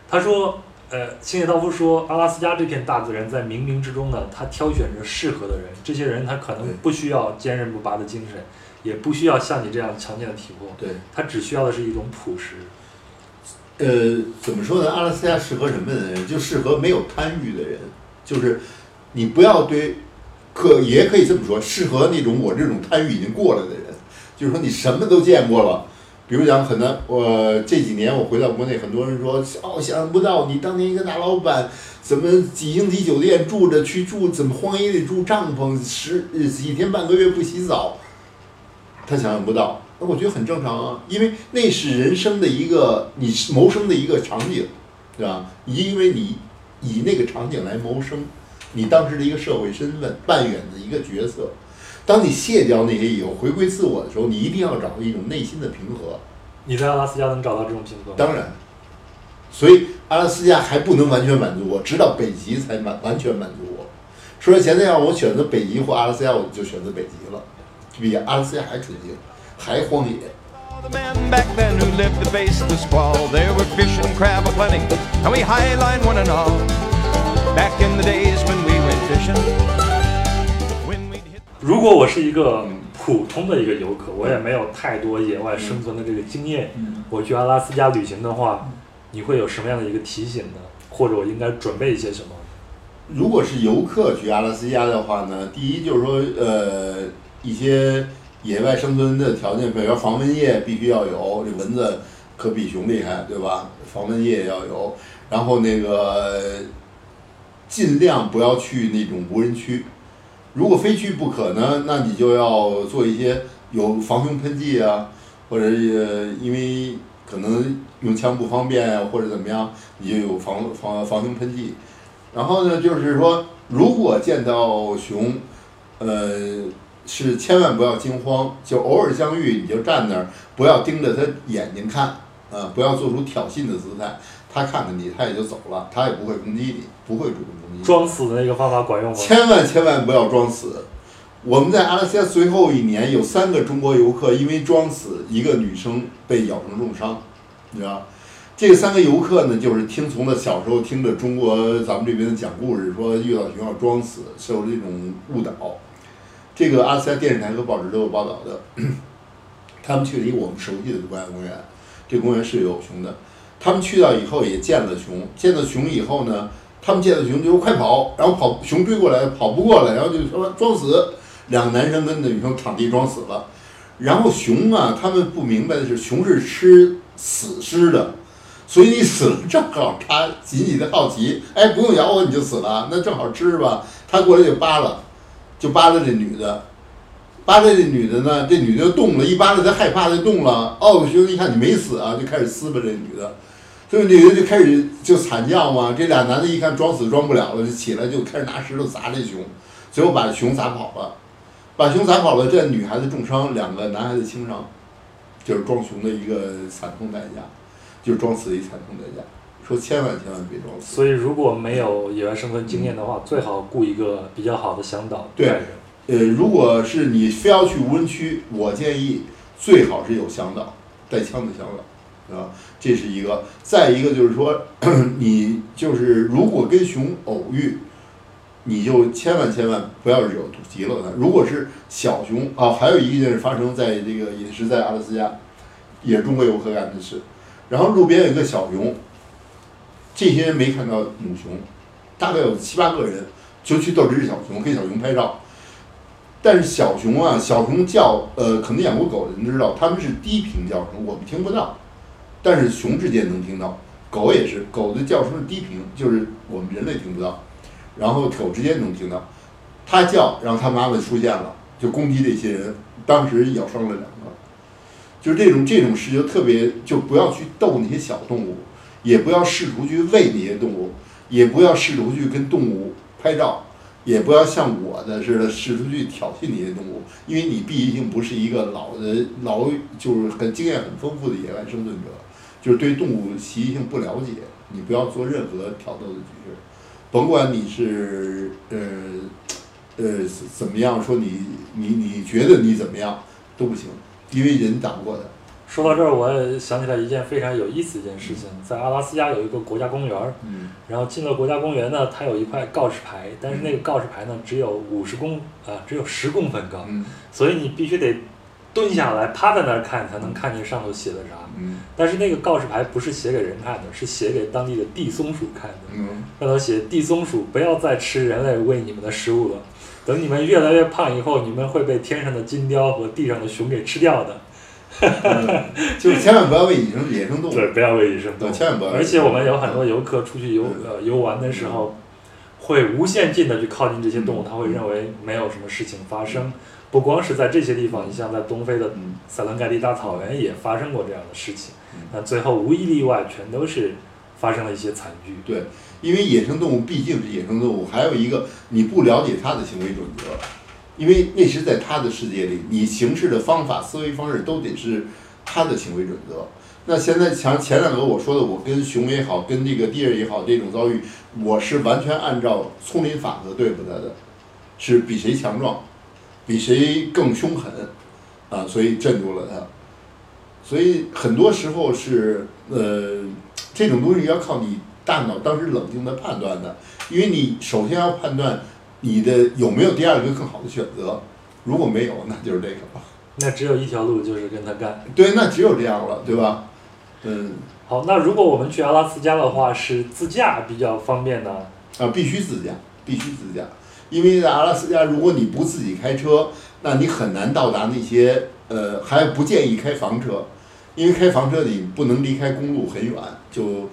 Speaker 1: 他说，呃，星野道夫说，阿拉斯加这片大自然在冥冥之中呢，他挑选着适合的人，这些人他可能不需要坚韧不拔的精神，也不需要像你这样强健的体魄，
Speaker 2: 对，
Speaker 1: 他只需要的是一种朴实。
Speaker 2: 呃，怎么说呢？阿拉斯加适合什么的人？就适合没有贪欲的人，就是你不要对，可也可以这么说，适合那种我这种贪欲已经过了的人，就是说你什么都见过了。比如讲，可能我这几年我回到国内，很多人说哦，想不到你当年一个大老板，怎么几星级酒店住着去住，怎么荒野里住帐篷，十几天半个月不洗澡，他想象不到。那我觉得很正常啊，因为那是人生的一个你谋生的一个场景，对吧？因为你以那个场景来谋生，你当时的一个社会身份扮演的一个角色。当你卸掉那些以后，回归自我的时候，你一定要找到一种内心的平和。
Speaker 1: 你在阿拉斯加能找到这种平和？
Speaker 2: 当然，所以阿拉斯加还不能完全满足我，直到北极才满完全满足我。说现在让我选择北极或阿拉斯加，我就选择北极了，比阿拉斯加还纯净，还荒野。
Speaker 3: back in the days when we went fishing when we hit
Speaker 1: 如果我是一个普通的一个游客，我也没有太多野外生存的这个经验。我去阿拉斯加旅行的话，你会有什么样的一个提醒呢？或者我应该准备一些什么？
Speaker 2: 如果是游客去阿拉斯加的话呢，第一就是说，呃，一些野外生存的条件，比如说防蚊液必须要有，这蚊子可比熊厉害，对吧？防蚊液要有，然后那个尽量不要去那种无人区，如果非去不可呢，那你就要做一些有防熊喷剂啊，或者也，因为可能用枪不方便啊，或者怎么样，你就有防防防熊喷剂。然后呢，就是说，如果见到熊，呃，是千万不要惊慌，就偶尔相遇，你就站那儿，不要盯着它眼睛看，啊、不要做出挑衅的姿态。它看看你，他也就走了，他也不会攻击你，不会主动攻击你。
Speaker 1: 装死的那个方法管用吗？
Speaker 2: 千万千万不要装死。我们在阿拉斯加最后一年有三个中国游客因为装死，一个女生被咬成重伤，你知道？这三个游客呢，就是听从了小时候听着中国咱们这边的讲故事，说遇到熊要装死，受这种误导。这个阿拉斯加电视台和报纸都有报道的。*clears throat* 他们去了一个我们熟悉的国家公园，这个公园是有熊的。他们去到以后也见了熊，见了熊以后呢，他们见到熊就说快跑，然后跑熊追过来跑不过来，然后就说装死。两个男生跟那女生躺地装死了，然后熊啊，他们不明白的是，熊是吃死尸的，所以你死了正好它紧紧的好奇，哎，不用咬我你就死了，那正好吃吧。他过来就扒拉，就扒拉这女的，扒拉这女的呢，这女的就动了，一扒拉她害怕就动了，哦，熊一看你没死啊，就开始撕巴这女的。这个女的就开始就惨叫嘛，这俩男的一看装死装不了了，就起来就开始拿石头砸这熊，最后把熊砸跑了，把熊砸跑了，这女孩子重伤，两个男孩子轻伤，就是装熊的一个惨痛代价，就是装死的一惨痛代价。说千万千万别装死。
Speaker 1: 所以如果没有野外生存经验的话，最好雇一个比较好的向导
Speaker 2: 对。呃，如果是你非要去无人区，我建议最好是有向导，带枪的向导，啊，这是一个。再一个就是说，*clears throat* 你就是如果跟熊偶遇，你就千万千万不要惹急了它。如果是小熊啊，还有一件事发生在这个也是在阿拉斯加，也是中国游客干的事。然后路边有一个小熊，这些人没看到母熊，大概有七八个人就去逗这只小熊，给小熊拍照。但是小熊啊，小熊叫，呃，可能养过狗的人知道，它们是低频叫声，我们听不到，但是熊之间能听到，狗也是，狗的叫声是低频，就是我们人类听不到，然后狗之间能听到，它叫，然后它妈妈出现了，就攻击这些人，当时咬伤了两个，就是这种这种事就特别，就不要去逗那些小动物，也不要试图去喂那些动物，也不要试图去跟动物拍照。也不要像我的似的试图去挑衅那些动物，因为你毕竟不是一个老的老就是很经验很丰富的野外生存者，就是对动物习性不了解，你不要做任何挑逗的举止，甭管你是呃呃怎么样，说你你你觉得你怎么样都不行，因为人打不过他。
Speaker 1: 说到这儿，我也想起来一件非常有意思的一件事情，在阿拉斯加有一个国家公园儿，
Speaker 2: 嗯
Speaker 1: 然后进了国家公园呢，它有一块告示牌，但是那个告示牌呢只有五十公啊、只有十公分高，
Speaker 2: 嗯。
Speaker 1: 所以你必须得蹲下来趴在那儿看，才能看见上头写的啥。
Speaker 2: 嗯
Speaker 1: 但是那个告示牌不是写给人看的，是写给当地的地松鼠看的。
Speaker 2: 嗯
Speaker 1: 上头写地松鼠不要再吃人类喂你们的食物了，等你们越来越胖以后，你们会被天上的金雕和地上的熊给吃掉的。
Speaker 2: 嗯，*laughs* 就是千万不要喂野生野生动物。
Speaker 1: 对，不要喂野生动，物。
Speaker 2: 千万不要。
Speaker 1: 而且我们有很多游客出去游
Speaker 2: 嗯
Speaker 1: 呃游玩的时候，会无限近的去靠近这些动物，
Speaker 2: 嗯
Speaker 1: 他会认为没有什么事情发生。不光是在这些地方，你像在东非的
Speaker 2: 嗯
Speaker 1: 塞伦盖蒂大草原也发生过这样的事情
Speaker 2: 嗯。
Speaker 1: 那最后无一例外，全都是发生了一些惨剧。
Speaker 2: 对，因为野生动物毕竟是野生动物，还有一个你不了解它的行为准则，因为那是在它的世界里，你行事的方法、思维方式都得是它的行为准则。那现在前前两个我说的，我跟熊也好，跟这个地儿也好，这种遭遇，我是完全按照丛林法则对付它的，是比谁强壮，比谁更凶狠，啊，所以镇住了他。所以很多时候是呃，这种东西要靠你大脑当时冷静的判断的，因为你首先要判断你的有没有第二个更好的选择，如果没有，那就是这个吧。
Speaker 1: 那只有一条路，就是跟他干。
Speaker 2: 对，那只有这样了，对吧？嗯，
Speaker 1: 好，那如果我们去阿拉斯加的话，是自驾比较方便呢？
Speaker 2: 啊，必须自驾，必须自驾，因为在阿拉斯加，如果你不自己开车，那你很难到达那些呃，还不建议开房车，因为开房车你不能离开公路很远，就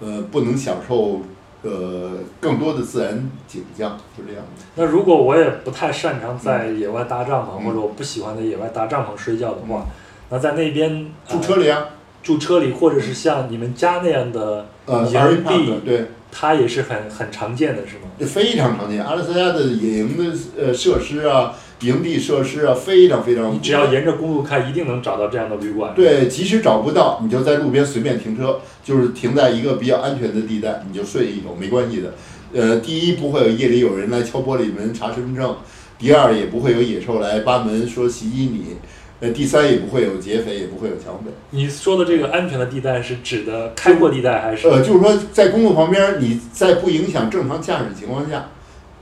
Speaker 2: 呃不能享受呃更多的自然景象，就这样的。
Speaker 1: 那如果我也不太擅长在野外搭帐篷，
Speaker 2: 嗯。
Speaker 1: 或者我不喜欢在野外搭帐篷睡觉的话，那在那边
Speaker 2: 住车里啊，
Speaker 1: 住车里，或者是像你们家那样的
Speaker 2: 呃
Speaker 1: 营地，
Speaker 2: 对，
Speaker 1: 它也是很很常见的，是吗？
Speaker 2: 这非常常见。阿拉斯加的野营的呃设施啊，营地设施啊，非常非常。
Speaker 1: 你只要沿着公路开，一定能找到这样的旅馆。
Speaker 2: 对，即使找不到，你就在路边随便停车，就是停在一个比较安全的地带，你就睡一宿没关系的。呃，第一不会有夜里有人来敲玻璃门查身份证，第二也不会有野兽来扒门说袭击你，呃，第三也不会有劫匪，也不会有抢匪。
Speaker 1: 你说的这个安全的地带是指的开阔地带还是？
Speaker 2: 呃，就是说在公路旁边，你在不影响正常驾驶情况下，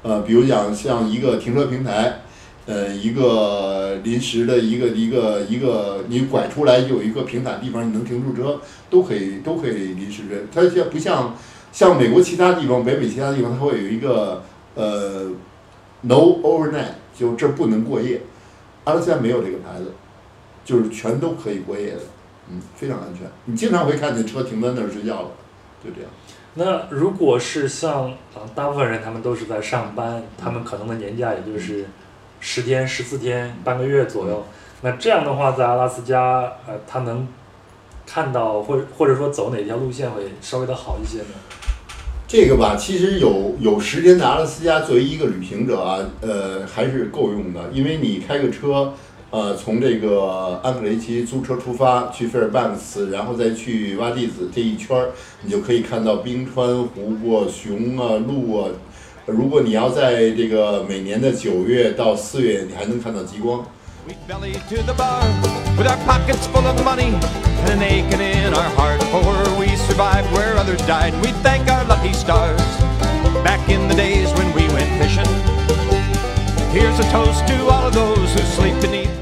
Speaker 2: 呃，比如讲像一个停车平台，呃，一个临时的一个一个一个，你拐出来有一个平坦地方，你能停住车，都可以都可以临时的。它像不像像美国其他地方，北美其他地方，它会有一个呃 no overnight，就这不能过夜。阿拉斯加没有这个牌子，就是全都可以过夜的，嗯，非常安全。你经常会看见车停在那儿睡觉了，就这样。
Speaker 1: 那如果是像啊，大部分人他们都是在上班，他们可能的年假也就是十天、十四天、半个月左右。那这样的话，在阿拉斯加，呃，他能看到或者或者说走哪条路线会稍微的好一些呢？
Speaker 2: 这个吧，其实有有时间的阿拉斯加作为一个旅行者啊，呃，还是够用的，因为你开个车，呃，从这个安克雷奇租车出发去费尔班克斯，然后再去洼地子这一圈儿，你就可以看到冰川、湖泊、熊啊、鹿啊。如果你要在这个每年的九月到四月，你还能看到极光。
Speaker 3: Here's a toast to all of those who sleep beneath.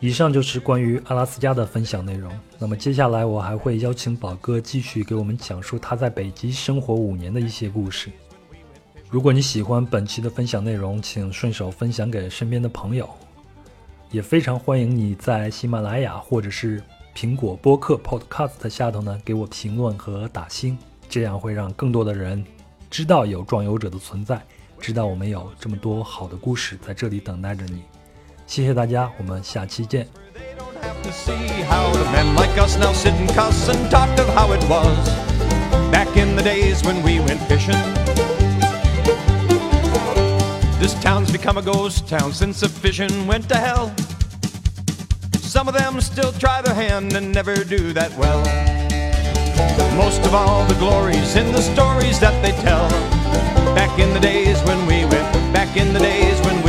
Speaker 1: 以上就是关于阿拉斯加的分享内容。那么接下来我还会邀请宝哥继续给我们讲述他在北极生活五年的一些故事。如果你喜欢本期的分享内容，请顺手分享给身边的朋友。也非常欢迎你在喜马拉雅或者是苹果播客 Podcast 下头呢给我评论和打星，这样会让更多的人知道有壮游者的存在，知道我们有这么多好的故事在这里等待着你。谢谢大家，我们下期见。
Speaker 3: They don't have to see how the men like us now sit and cuss and talk of how it was back in the days when we went fishing. This town's become a ghost town since the fishing went to hell. Some of them still try their hand and never do that well. Most of all, the glories in the stories that they tell. Back in the days when we went, back in the days when we